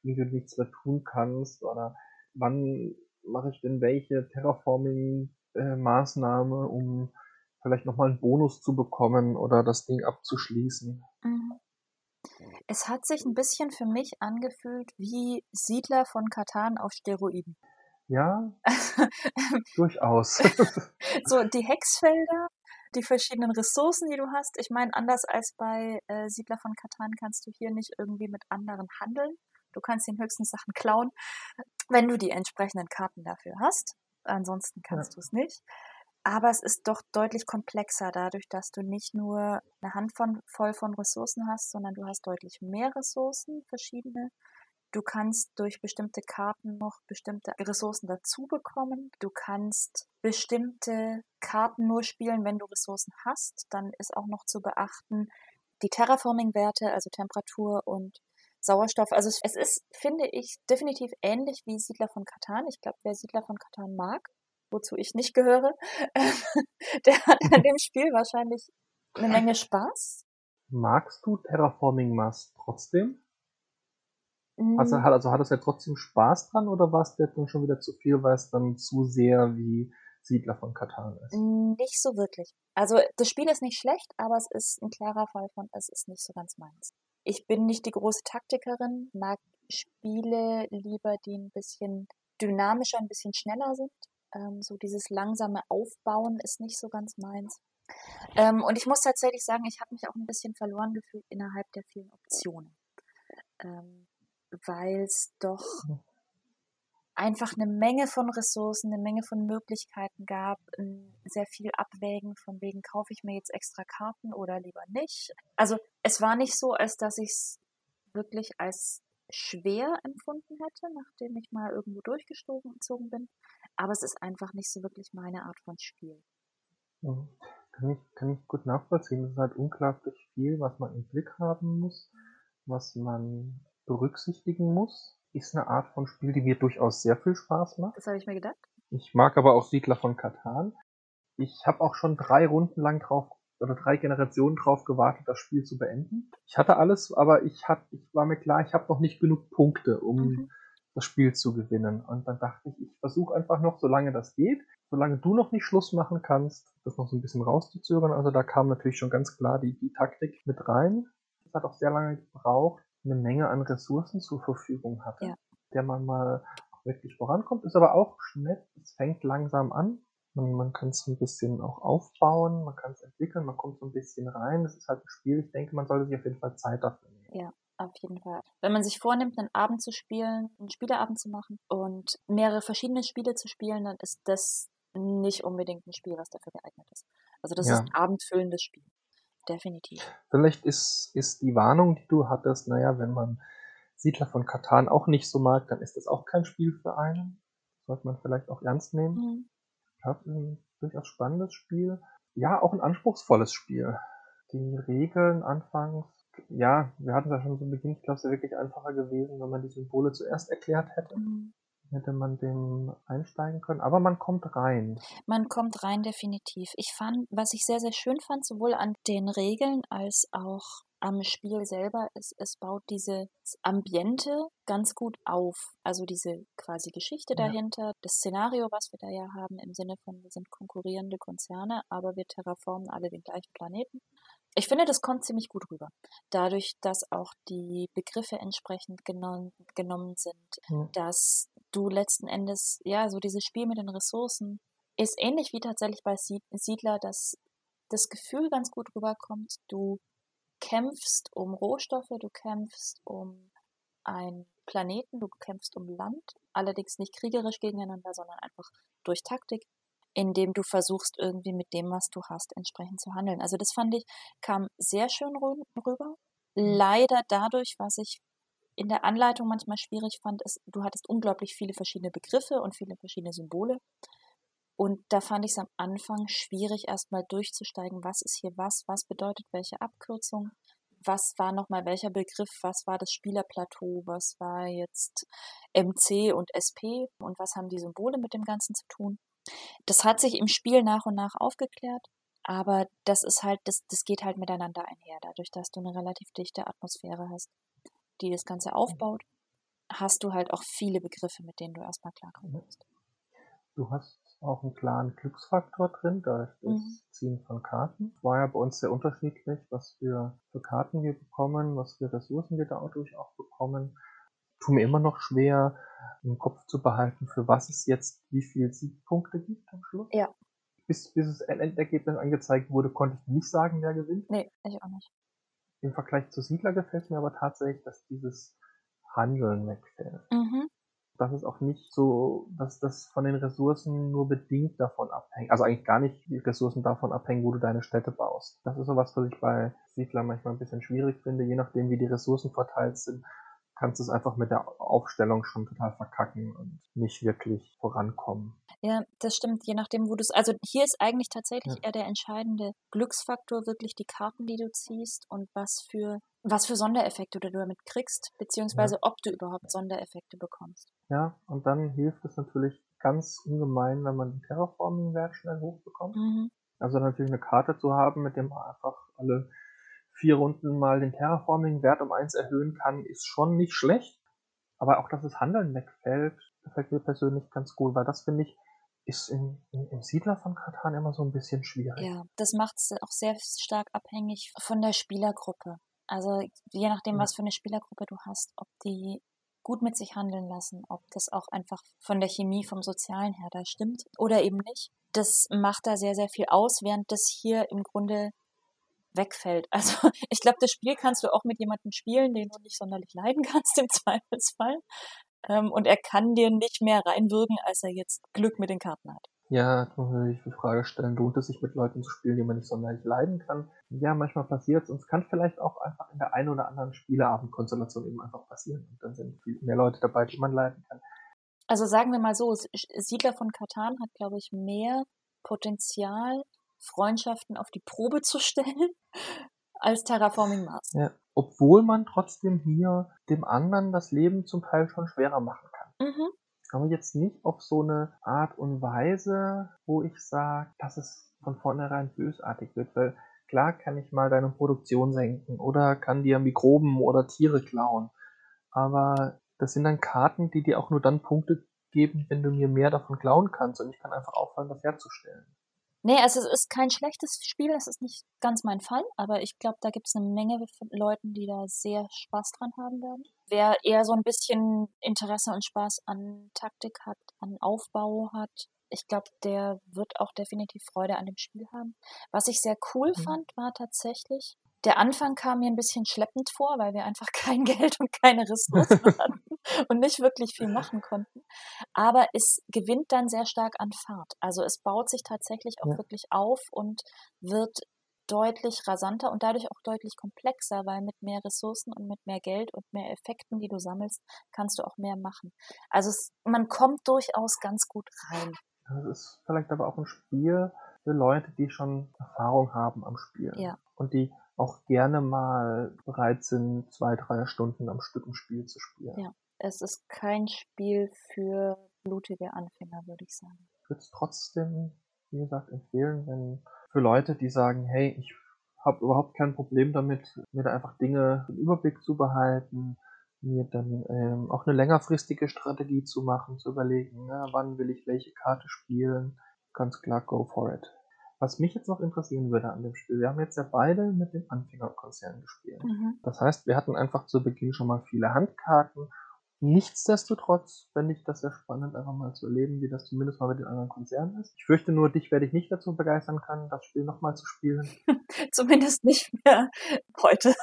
die du nichts mehr tun kannst? Oder wann mache ich denn welche Terraforming-Maßnahme, um vielleicht nochmal einen Bonus zu bekommen oder das Ding abzuschließen? Mhm. Es hat sich ein bisschen für mich angefühlt wie Siedler von Katan auf Steroiden. Ja, durchaus. so die Hexfelder, die verschiedenen Ressourcen, die du hast. Ich meine, anders als bei äh, Siedler von Katan kannst du hier nicht irgendwie mit anderen handeln. Du kannst den höchsten Sachen klauen, wenn du die entsprechenden Karten dafür hast. Ansonsten kannst Ja. du es nicht. Aber es ist doch deutlich komplexer dadurch, dass du nicht nur eine Handvoll voll von Ressourcen hast, sondern du hast deutlich mehr Ressourcen, verschiedene. Du kannst durch bestimmte Karten noch bestimmte Ressourcen dazu bekommen. Du kannst bestimmte Karten nur spielen, wenn du Ressourcen hast. Dann ist auch noch zu beachten die Terraforming-Werte, also Temperatur und Sauerstoff. Also es, ist, finde ich, definitiv ähnlich wie Siedler von Katan. Ich glaube, wer Siedler von Katan mag, wozu ich nicht gehöre, der hat an dem Spiel wahrscheinlich eine Menge Spaß. Magst du Terraforming Mars trotzdem? Mm, Also, hat- also hat es ja trotzdem Spaß dran oder war es dir dann schon wieder zu viel, weil es dann zu sehr wie Siedler von Katan ist? Nicht so wirklich. Also das Spiel ist nicht schlecht, aber es ist ein klarer Fall von, es ist nicht so ganz meins. Ich bin nicht die große Taktikerin, mag Spiele lieber, die ein bisschen dynamischer, ein bisschen schneller sind. Ähm, so dieses langsame Aufbauen ist nicht so ganz meins. Ähm, und ich muss tatsächlich sagen, ich habe mich auch ein bisschen verloren gefühlt innerhalb der vielen Optionen. Ähm, Weil es doch einfach eine Menge von Ressourcen, eine Menge von Möglichkeiten gab, ein sehr viel Abwägen von wegen, kaufe ich mir jetzt extra Karten oder lieber nicht. Also es war nicht so, als dass ich es wirklich als schwer empfunden hätte, nachdem ich mal irgendwo durchgezogen bin. Aber es ist einfach nicht so wirklich meine Art von Spiel. Mhm. Kann ich, kann ich gut nachvollziehen. Es ist halt unglaublich viel, was man im Blick haben muss, was man berücksichtigen muss. Ist eine Art von Spiel, die mir durchaus sehr viel Spaß macht. Das habe ich mir gedacht. Ich mag aber auch Siedler von Katan. Ich habe auch schon drei Runden lang drauf oder drei Generationen drauf gewartet, das Spiel zu beenden. Ich hatte alles, aber ich, hat, ich war mir klar, ich habe noch nicht genug Punkte, um Mhm. das Spiel zu gewinnen. Und dann dachte ich, ich versuche einfach noch, solange das geht, solange du noch nicht Schluss machen kannst, das noch so ein bisschen rauszuzögern. Also da kam natürlich schon ganz klar die, die Taktik mit rein. Es hat auch sehr lange gebraucht, eine Menge an Ressourcen zur Verfügung hatte, Ja. der man mal wirklich vorankommt. Ist aber auch schnell, es fängt langsam an. Man, man kann es ein bisschen auch aufbauen, man kann es entwickeln, man kommt so ein bisschen rein. Es ist halt ein Spiel, ich denke, man sollte sich auf jeden Fall Zeit dafür nehmen. Auf jeden Fall. Wenn man sich vornimmt, einen Abend zu spielen, einen Spieleabend zu machen und mehrere verschiedene Spiele zu spielen, dann ist das nicht unbedingt ein Spiel, was dafür geeignet ist. Also das Ja. ist ein abendfüllendes Spiel. Definitiv. Vielleicht ist, ist die Warnung, die du hattest, naja, wenn man Siedler von Katan auch nicht so mag, dann ist das auch kein Spiel für einen. sollte man vielleicht auch ernst nehmen. Mhm. Ja, ein durchaus spannendes Spiel. Ja, auch ein anspruchsvolles Spiel. Die Regeln anfangs, ja, wir hatten es ja schon zu Beginn, ich glaube, es wäre wirklich einfacher gewesen, wenn man die Symbole zuerst erklärt hätte. Mhm. Hätte man dem einsteigen können, aber man kommt rein. Man kommt rein definitiv. Ich fand, was ich sehr, sehr schön fand, sowohl an den Regeln als auch am Spiel selber, es, es baut dieses Ambiente ganz gut auf. Also diese quasi Geschichte Ja. dahinter, das Szenario, was wir da ja haben, im Sinne von, wir sind konkurrierende Konzerne, aber wir terraformen alle den gleichen Planeten. Ich finde, das kommt ziemlich gut rüber. Dadurch, dass auch die Begriffe entsprechend genommen, genommen sind, Hm. dass du letzten Endes, ja, so dieses Spiel mit den Ressourcen ist ähnlich wie tatsächlich bei Sied- Siedler, dass das Gefühl ganz gut rüberkommt. Du kämpfst um Rohstoffe, du kämpfst um einen Planeten, du kämpfst um Land, allerdings nicht kriegerisch gegeneinander, sondern einfach durch Taktik, indem du versuchst, irgendwie mit dem, was du hast, entsprechend zu handeln. Also das fand ich, kam sehr schön rü- rüber. Leider dadurch, was ich in der Anleitung manchmal schwierig fand, ist, du hattest unglaublich viele verschiedene Begriffe und viele verschiedene Symbole. Und da fand ich es am Anfang schwierig, erstmal durchzusteigen, was ist hier was, was bedeutet welche Abkürzung, was war nochmal welcher Begriff, was war das Spielerplateau, was war jetzt MC und SP und was haben die Symbole mit dem Ganzen zu tun. Das hat sich im Spiel nach und nach aufgeklärt, aber das ist halt, das, das geht halt miteinander einher, dadurch, dass du eine relativ dichte Atmosphäre hast, die das Ganze aufbaut, hast du halt auch viele Begriffe, mit denen du erstmal klarkommen musst. Du hast auch einen klaren Glücksfaktor drin, da ist das Mhm. Ziehen von Karten. War ja bei uns sehr unterschiedlich, was wir für Karten wir bekommen, was für Ressourcen wir dadurch auch bekommen. Tut mir immer noch schwer, im Kopf zu behalten, für was es jetzt wie viel Siegpunkte gibt am Schluss. Ja. Bis, bis das Endergebnis angezeigt wurde, konnte ich nicht sagen, wer gewinnt. Nee, ich auch nicht. Im Vergleich zu Siedler gefällt mir aber tatsächlich, dass dieses Handeln wegfällt. Mhm. dass es auch nicht so, dass das von den Ressourcen nur bedingt davon abhängt. Also eigentlich gar nicht die Ressourcen davon abhängen, wo du deine Städte baust. Das ist sowas, was ich bei Siedler manchmal ein bisschen schwierig finde. Je nachdem, wie die Ressourcen verteilt sind, kannst du es einfach mit der Aufstellung schon total verkacken und nicht wirklich vorankommen. Ja, das stimmt, je nachdem, wo du es. Also hier ist eigentlich tatsächlich Ja. eher der entscheidende Glücksfaktor wirklich die Karten, die du ziehst und was für was für Sondereffekte du damit kriegst, beziehungsweise ob du überhaupt Sondereffekte bekommst. Ja, und dann hilft es natürlich ganz ungemein, wenn man den Terraforming-Wert schnell hochbekommt. Mhm. Also natürlich eine Karte zu haben, mit der man einfach alle vier Runden mal den Terraforming-Wert um eins erhöhen kann, ist schon nicht schlecht. Aber auch, dass das Handeln wegfällt, gefällt mir persönlich ganz gut, weil das finde ich, ist im, im, im Siedler von Katan immer so ein bisschen schwierig. Ja, das macht es auch sehr stark abhängig von der Spielergruppe. Also je nachdem, Ja. was für eine Spielergruppe du hast, ob die gut mit sich handeln lassen, ob das auch einfach von der Chemie, vom Sozialen her da stimmt oder eben nicht. Das macht da sehr, sehr viel aus, während das hier im Grunde wegfällt. Also ich glaube, das Spiel kannst du auch mit jemandem spielen, den du nicht sonderlich leiden kannst im Zweifelsfall. Ähm, und er kann dir nicht mehr reinwirken, als er jetzt Glück mit den Karten hat. Ja, muss man natürlich die Frage stellen, lohnt es sich mit Leuten zu spielen, die man nicht sonderlich leiden kann? Ja, manchmal passiert es und es kann vielleicht auch einfach in der einen oder anderen Spieleabendkonstellation eben einfach passieren. Und dann sind viel mehr Leute dabei, die man leiden kann. Also sagen wir mal so, Siedler von Katan hat, glaube ich, mehr Potenzial, Freundschaften auf die Probe zu stellen, als Terraforming Mars. Ja, obwohl man trotzdem hier dem anderen das Leben zum Teil schon schwerer machen kann. Mhm. Aber jetzt nicht auf so eine Art und Weise, wo ich sage, dass es von vornherein bösartig wird, weil klar kann ich mal deine Produktion senken oder kann dir Mikroben oder Tiere klauen. Aber das sind dann Karten, die dir auch nur dann Punkte geben, wenn du mir mehr davon klauen kannst und ich kann einfach aufhören, das herzustellen. Nee, also es ist kein schlechtes Spiel, das ist nicht ganz mein Fall, aber ich glaube, da gibt es eine Menge von Leuten, die da sehr Spaß dran haben werden. Wer eher so ein bisschen Interesse und Spaß an Taktik hat, an Aufbau hat, ich glaube, der wird auch definitiv Freude an dem Spiel haben. Was ich sehr cool Mhm. fand, war tatsächlich, der Anfang kam mir ein bisschen schleppend vor, weil wir einfach kein Geld und keine Ressourcen hatten und nicht wirklich viel machen konnten. Aber es gewinnt dann sehr stark an Fahrt. Also es baut sich tatsächlich auch Ja. wirklich auf und wird deutlich rasanter und dadurch auch deutlich komplexer, weil mit mehr Ressourcen und mit mehr Geld und mehr Effekten, die du sammelst, kannst du auch mehr machen. Also es, man kommt durchaus ganz gut rein. Das ist vielleicht aber auch ein Spiel für Leute, die schon Erfahrung haben am Spiel. Ja. Und die auch gerne mal bereit sind, zwei, drei Stunden am Stück ein Spiel zu spielen. Ja, es ist kein Spiel für blutige Anfänger, würde ich sagen. Ich würde es trotzdem, wie gesagt, empfehlen, wenn für Leute, die sagen, hey, ich habe überhaupt kein Problem damit, mir da einfach Dinge im Überblick zu behalten, mir dann ähm, auch eine längerfristige Strategie zu machen, zu überlegen, na, wann will ich welche Karte spielen. Ganz klar, go for it. Was mich jetzt noch interessieren würde an dem Spiel, wir haben jetzt ja beide mit dem Anfängerkonzern gespielt. Mhm. Das heißt, wir hatten einfach zu Beginn schon mal viele Handkarten. Nichtsdestotrotz fände ich das sehr spannend, einfach mal zu erleben, wie das zumindest mal mit den anderen Konzernen ist. Ich fürchte nur, dich werde ich nicht dazu begeistern können, das Spiel nochmal zu spielen. Zumindest nicht mehr heute.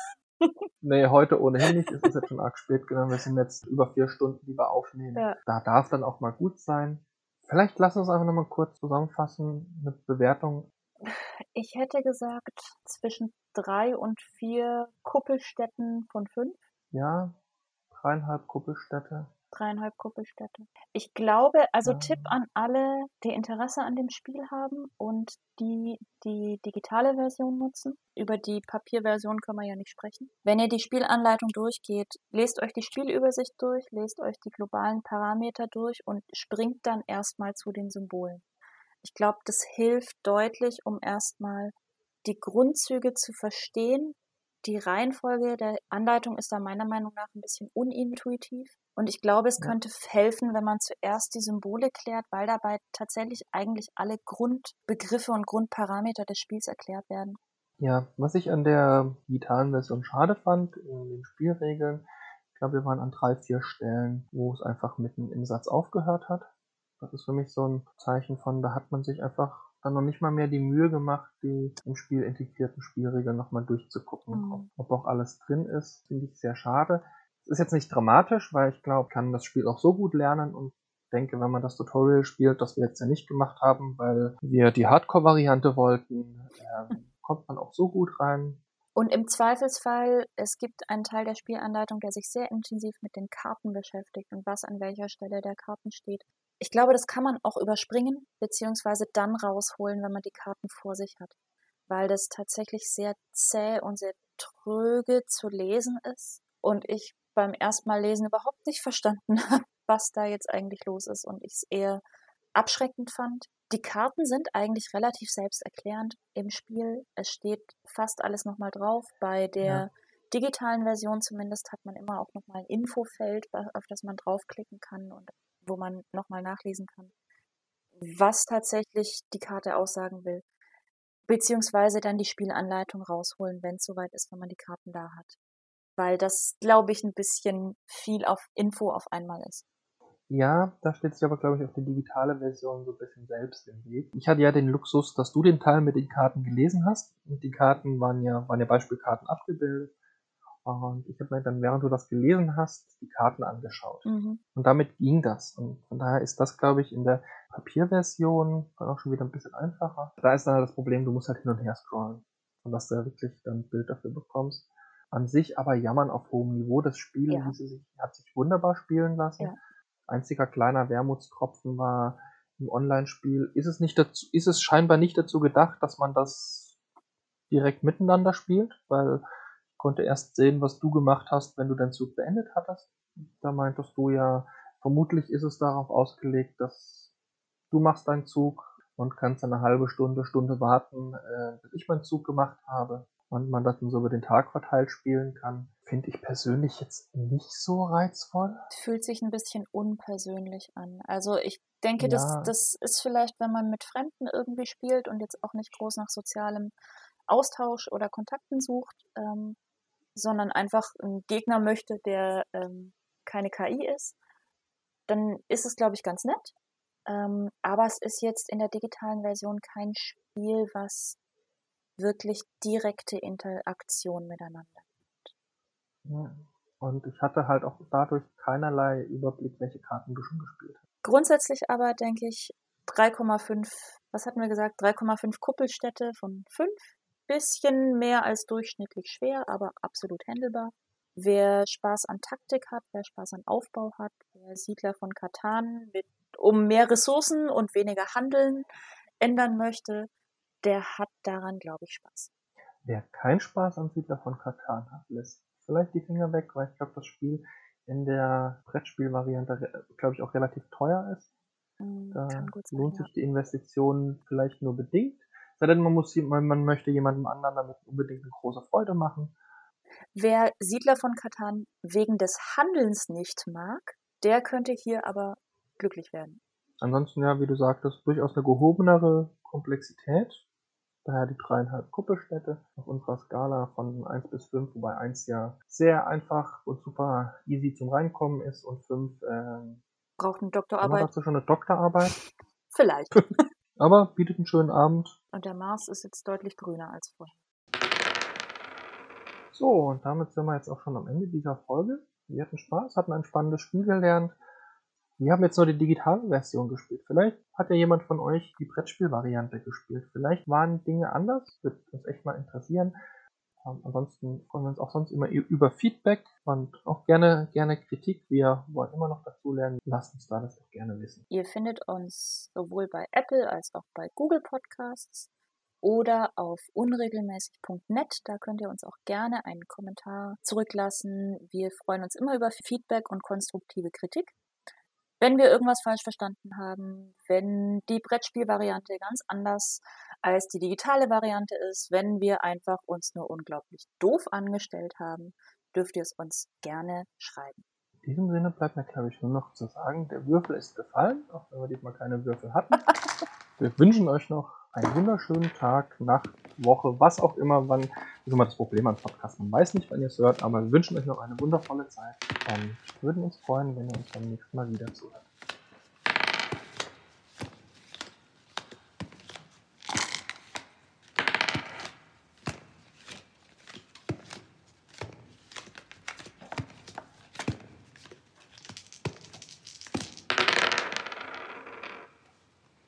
Nee, heute ohnehin nicht. Es ist jetzt schon arg spät genommen. Wir sind jetzt über vier Stunden, die wir aufnehmen. Ja. Da darf dann auch mal gut sein. Vielleicht lassen wir es einfach nochmal kurz zusammenfassen. Eine Bewertung. Ich hätte gesagt, zwischen drei und vier Kuppelstätten von fünf. Ja, dreieinhalb Kuppelstädte. Dreieinhalb Kuppelstädte. Ich glaube, also Ja. Tipp an alle, die Interesse an dem Spiel haben und die die digitale Version nutzen. Über die Papierversion können wir ja nicht sprechen. Wenn ihr die Spielanleitung durchgeht, lest euch die Spielübersicht durch, lest euch die globalen Parameter durch und springt dann erstmal zu den Symbolen. Ich glaube, das hilft deutlich, um erstmal die Grundzüge zu verstehen. Die Reihenfolge der Anleitung ist da meiner Meinung nach ein bisschen unintuitiv. Und ich glaube, es Ja. könnte helfen, wenn man zuerst die Symbole klärt, weil dabei tatsächlich eigentlich alle Grundbegriffe und Grundparameter des Spiels erklärt werden. Ja, was ich an der digitalen Version schade fand, in den Spielregeln, ich glaube, wir waren an drei, vier Stellen, wo es einfach mitten im Satz aufgehört hat. Das ist für mich so ein Zeichen von, da hat man sich einfach dann noch nicht mal mehr die Mühe gemacht, die im Spiel integrierten Spielregeln nochmal durchzugucken. Mhm. Ob auch alles drin ist, finde ich sehr schade. Es ist jetzt nicht dramatisch, weil ich glaube, kann das Spiel auch so gut lernen und denke, wenn man das Tutorial spielt, das wir jetzt ja nicht gemacht haben, weil wir die Hardcore-Variante wollten, ähm, kommt man auch so gut rein. Und im Zweifelsfall, es gibt einen Teil der Spielanleitung, der sich sehr intensiv mit den Karten beschäftigt und was an welcher Stelle der Karten steht. Ich glaube, das kann man auch überspringen, beziehungsweise dann rausholen, wenn man die Karten vor sich hat. Weil das tatsächlich sehr zäh und sehr tröge zu lesen ist. Und ich beim ersten Mal lesen überhaupt nicht verstanden habe, was da jetzt eigentlich los ist und ich es eher abschreckend fand. Die Karten sind eigentlich relativ selbsterklärend im Spiel. Es steht fast alles nochmal drauf. Bei der Ja. digitalen Version zumindest hat man immer auch nochmal ein Infofeld, auf das man draufklicken kann und wo man nochmal nachlesen kann, was tatsächlich die Karte aussagen will. Beziehungsweise dann die Spielanleitung rausholen, wenn es soweit ist, wenn man die Karten da hat. Weil das, glaube ich, ein bisschen viel auf Info auf einmal ist. Ja, da steht sich aber, glaube ich, auch die digitale Version so ein bisschen selbst im Weg. Ich hatte ja den Luxus, dass du den Teil mit den Karten gelesen hast. Und die Karten waren ja, waren ja Beispielkarten abgebildet. Und ich habe mir dann, während du das gelesen hast, die Karten angeschaut. Mhm. Und damit ging das. Und von daher ist das, glaube ich, in der Papierversion dann auch schon wieder ein bisschen einfacher. Da ist dann halt das Problem, du musst halt hin und her scrollen. Und dass du ja wirklich dann ein Bild dafür bekommst. An sich aber jammern auf hohem Niveau. Das Spiel Ja. sich, hat sich wunderbar spielen lassen. Ja. Einziger kleiner Wermutstropfen war im Online-Spiel. Ist es nicht dazu, ist es scheinbar nicht dazu gedacht, dass man das direkt miteinander spielt, weil konnte erst sehen, was du gemacht hast, wenn du deinen Zug beendet hattest. Da meintest du ja, vermutlich ist es darauf ausgelegt, dass du machst deinen Zug und kannst eine halbe Stunde, Stunde warten, äh, bis ich meinen Zug gemacht habe und man das dann so über den Tag verteilt spielen kann. Finde ich persönlich jetzt nicht so reizvoll. Fühlt sich ein bisschen unpersönlich an. Also ich denke, Ja. das, das ist vielleicht, wenn man mit Fremden irgendwie spielt und jetzt auch nicht groß nach sozialem Austausch oder Kontakten sucht, ähm, sondern einfach einen Gegner möchte, der ähm, keine KI ist, dann ist es, glaube ich, ganz nett. Ähm, aber es ist jetzt in der digitalen Version kein Spiel, was wirklich direkte Interaktion miteinander. Ja. Und ich hatte halt auch dadurch keinerlei Überblick, welche Karten du schon gespielt hast. Grundsätzlich aber denke ich 3,5, was hatten wir gesagt? 3,5 Kuppelstädte von 5 bisschen mehr als durchschnittlich schwer, aber absolut handelbar. Wer Spaß an Taktik hat, wer Spaß an Aufbau hat, wer Siedler von Katan mit um mehr Ressourcen und weniger Handeln ändern möchte, der hat daran, glaube ich, Spaß. Wer keinen Spaß an Siedler von Katan hat, lässt vielleicht die Finger weg, weil ich glaube, das Spiel in der Brettspielvariante, glaube ich, auch relativ teuer ist. Mm, da lohnt sich die Investition vielleicht nur bedingt. Sei denn, man, muss, man, man möchte jemandem anderen damit unbedingt eine große Freude machen. Wer Siedler von Katan wegen des Handelns nicht mag, der könnte hier aber glücklich werden. Ansonsten, ja, wie du sagtest, durchaus eine gehobenere Komplexität. Daher die dreieinhalb Kuppelstädte auf unserer Skala von 1 bis 5, wobei 1 ja sehr einfach und super easy zum Reinkommen ist und 5 ähm, braucht eine Doktorarbeit. Hast du schon eine Doktorarbeit? Vielleicht. Aber bietet einen schönen Abend. Und der Mars ist jetzt deutlich grüner als vorher. So, und damit sind wir jetzt auch schon am Ende dieser Folge. Wir hatten Spaß, hatten ein spannendes Spiel gelernt. Wir haben jetzt nur die digitale Version gespielt. Vielleicht hat ja jemand von euch die Brettspielvariante gespielt. Vielleicht waren Dinge anders. Würde uns echt mal interessieren. Ähm, ansonsten freuen wir uns auch sonst immer über Feedback und auch gerne, gerne Kritik. Wir wollen immer noch dazu lernen. Lasst uns da das doch gerne wissen. Ihr findet uns sowohl bei Apple als auch bei Google Podcasts oder auf unregelmäßig.net. Da könnt ihr uns auch gerne einen Kommentar zurücklassen. Wir freuen uns immer über Feedback und konstruktive Kritik. Wenn wir irgendwas falsch verstanden haben, wenn die Brettspielvariante ganz anders als die digitale Variante ist, wenn wir einfach uns nur unglaublich doof angestellt haben, dürft ihr es uns gerne schreiben. In diesem Sinne bleibt mir, glaube ich, nur noch zu sagen, der Würfel ist gefallen, auch wenn wir diesmal keine Würfel hatten. wir wünschen euch noch einen wunderschönen Tag, Nacht, Woche, was auch immer, wann, das ist immer das Problem am Podcast. Man weiß nicht, wann ihr es hört, aber wir wünschen euch noch eine wundervolle Zeit und würden uns freuen, wenn ihr uns beim nächsten Mal wieder zuhört.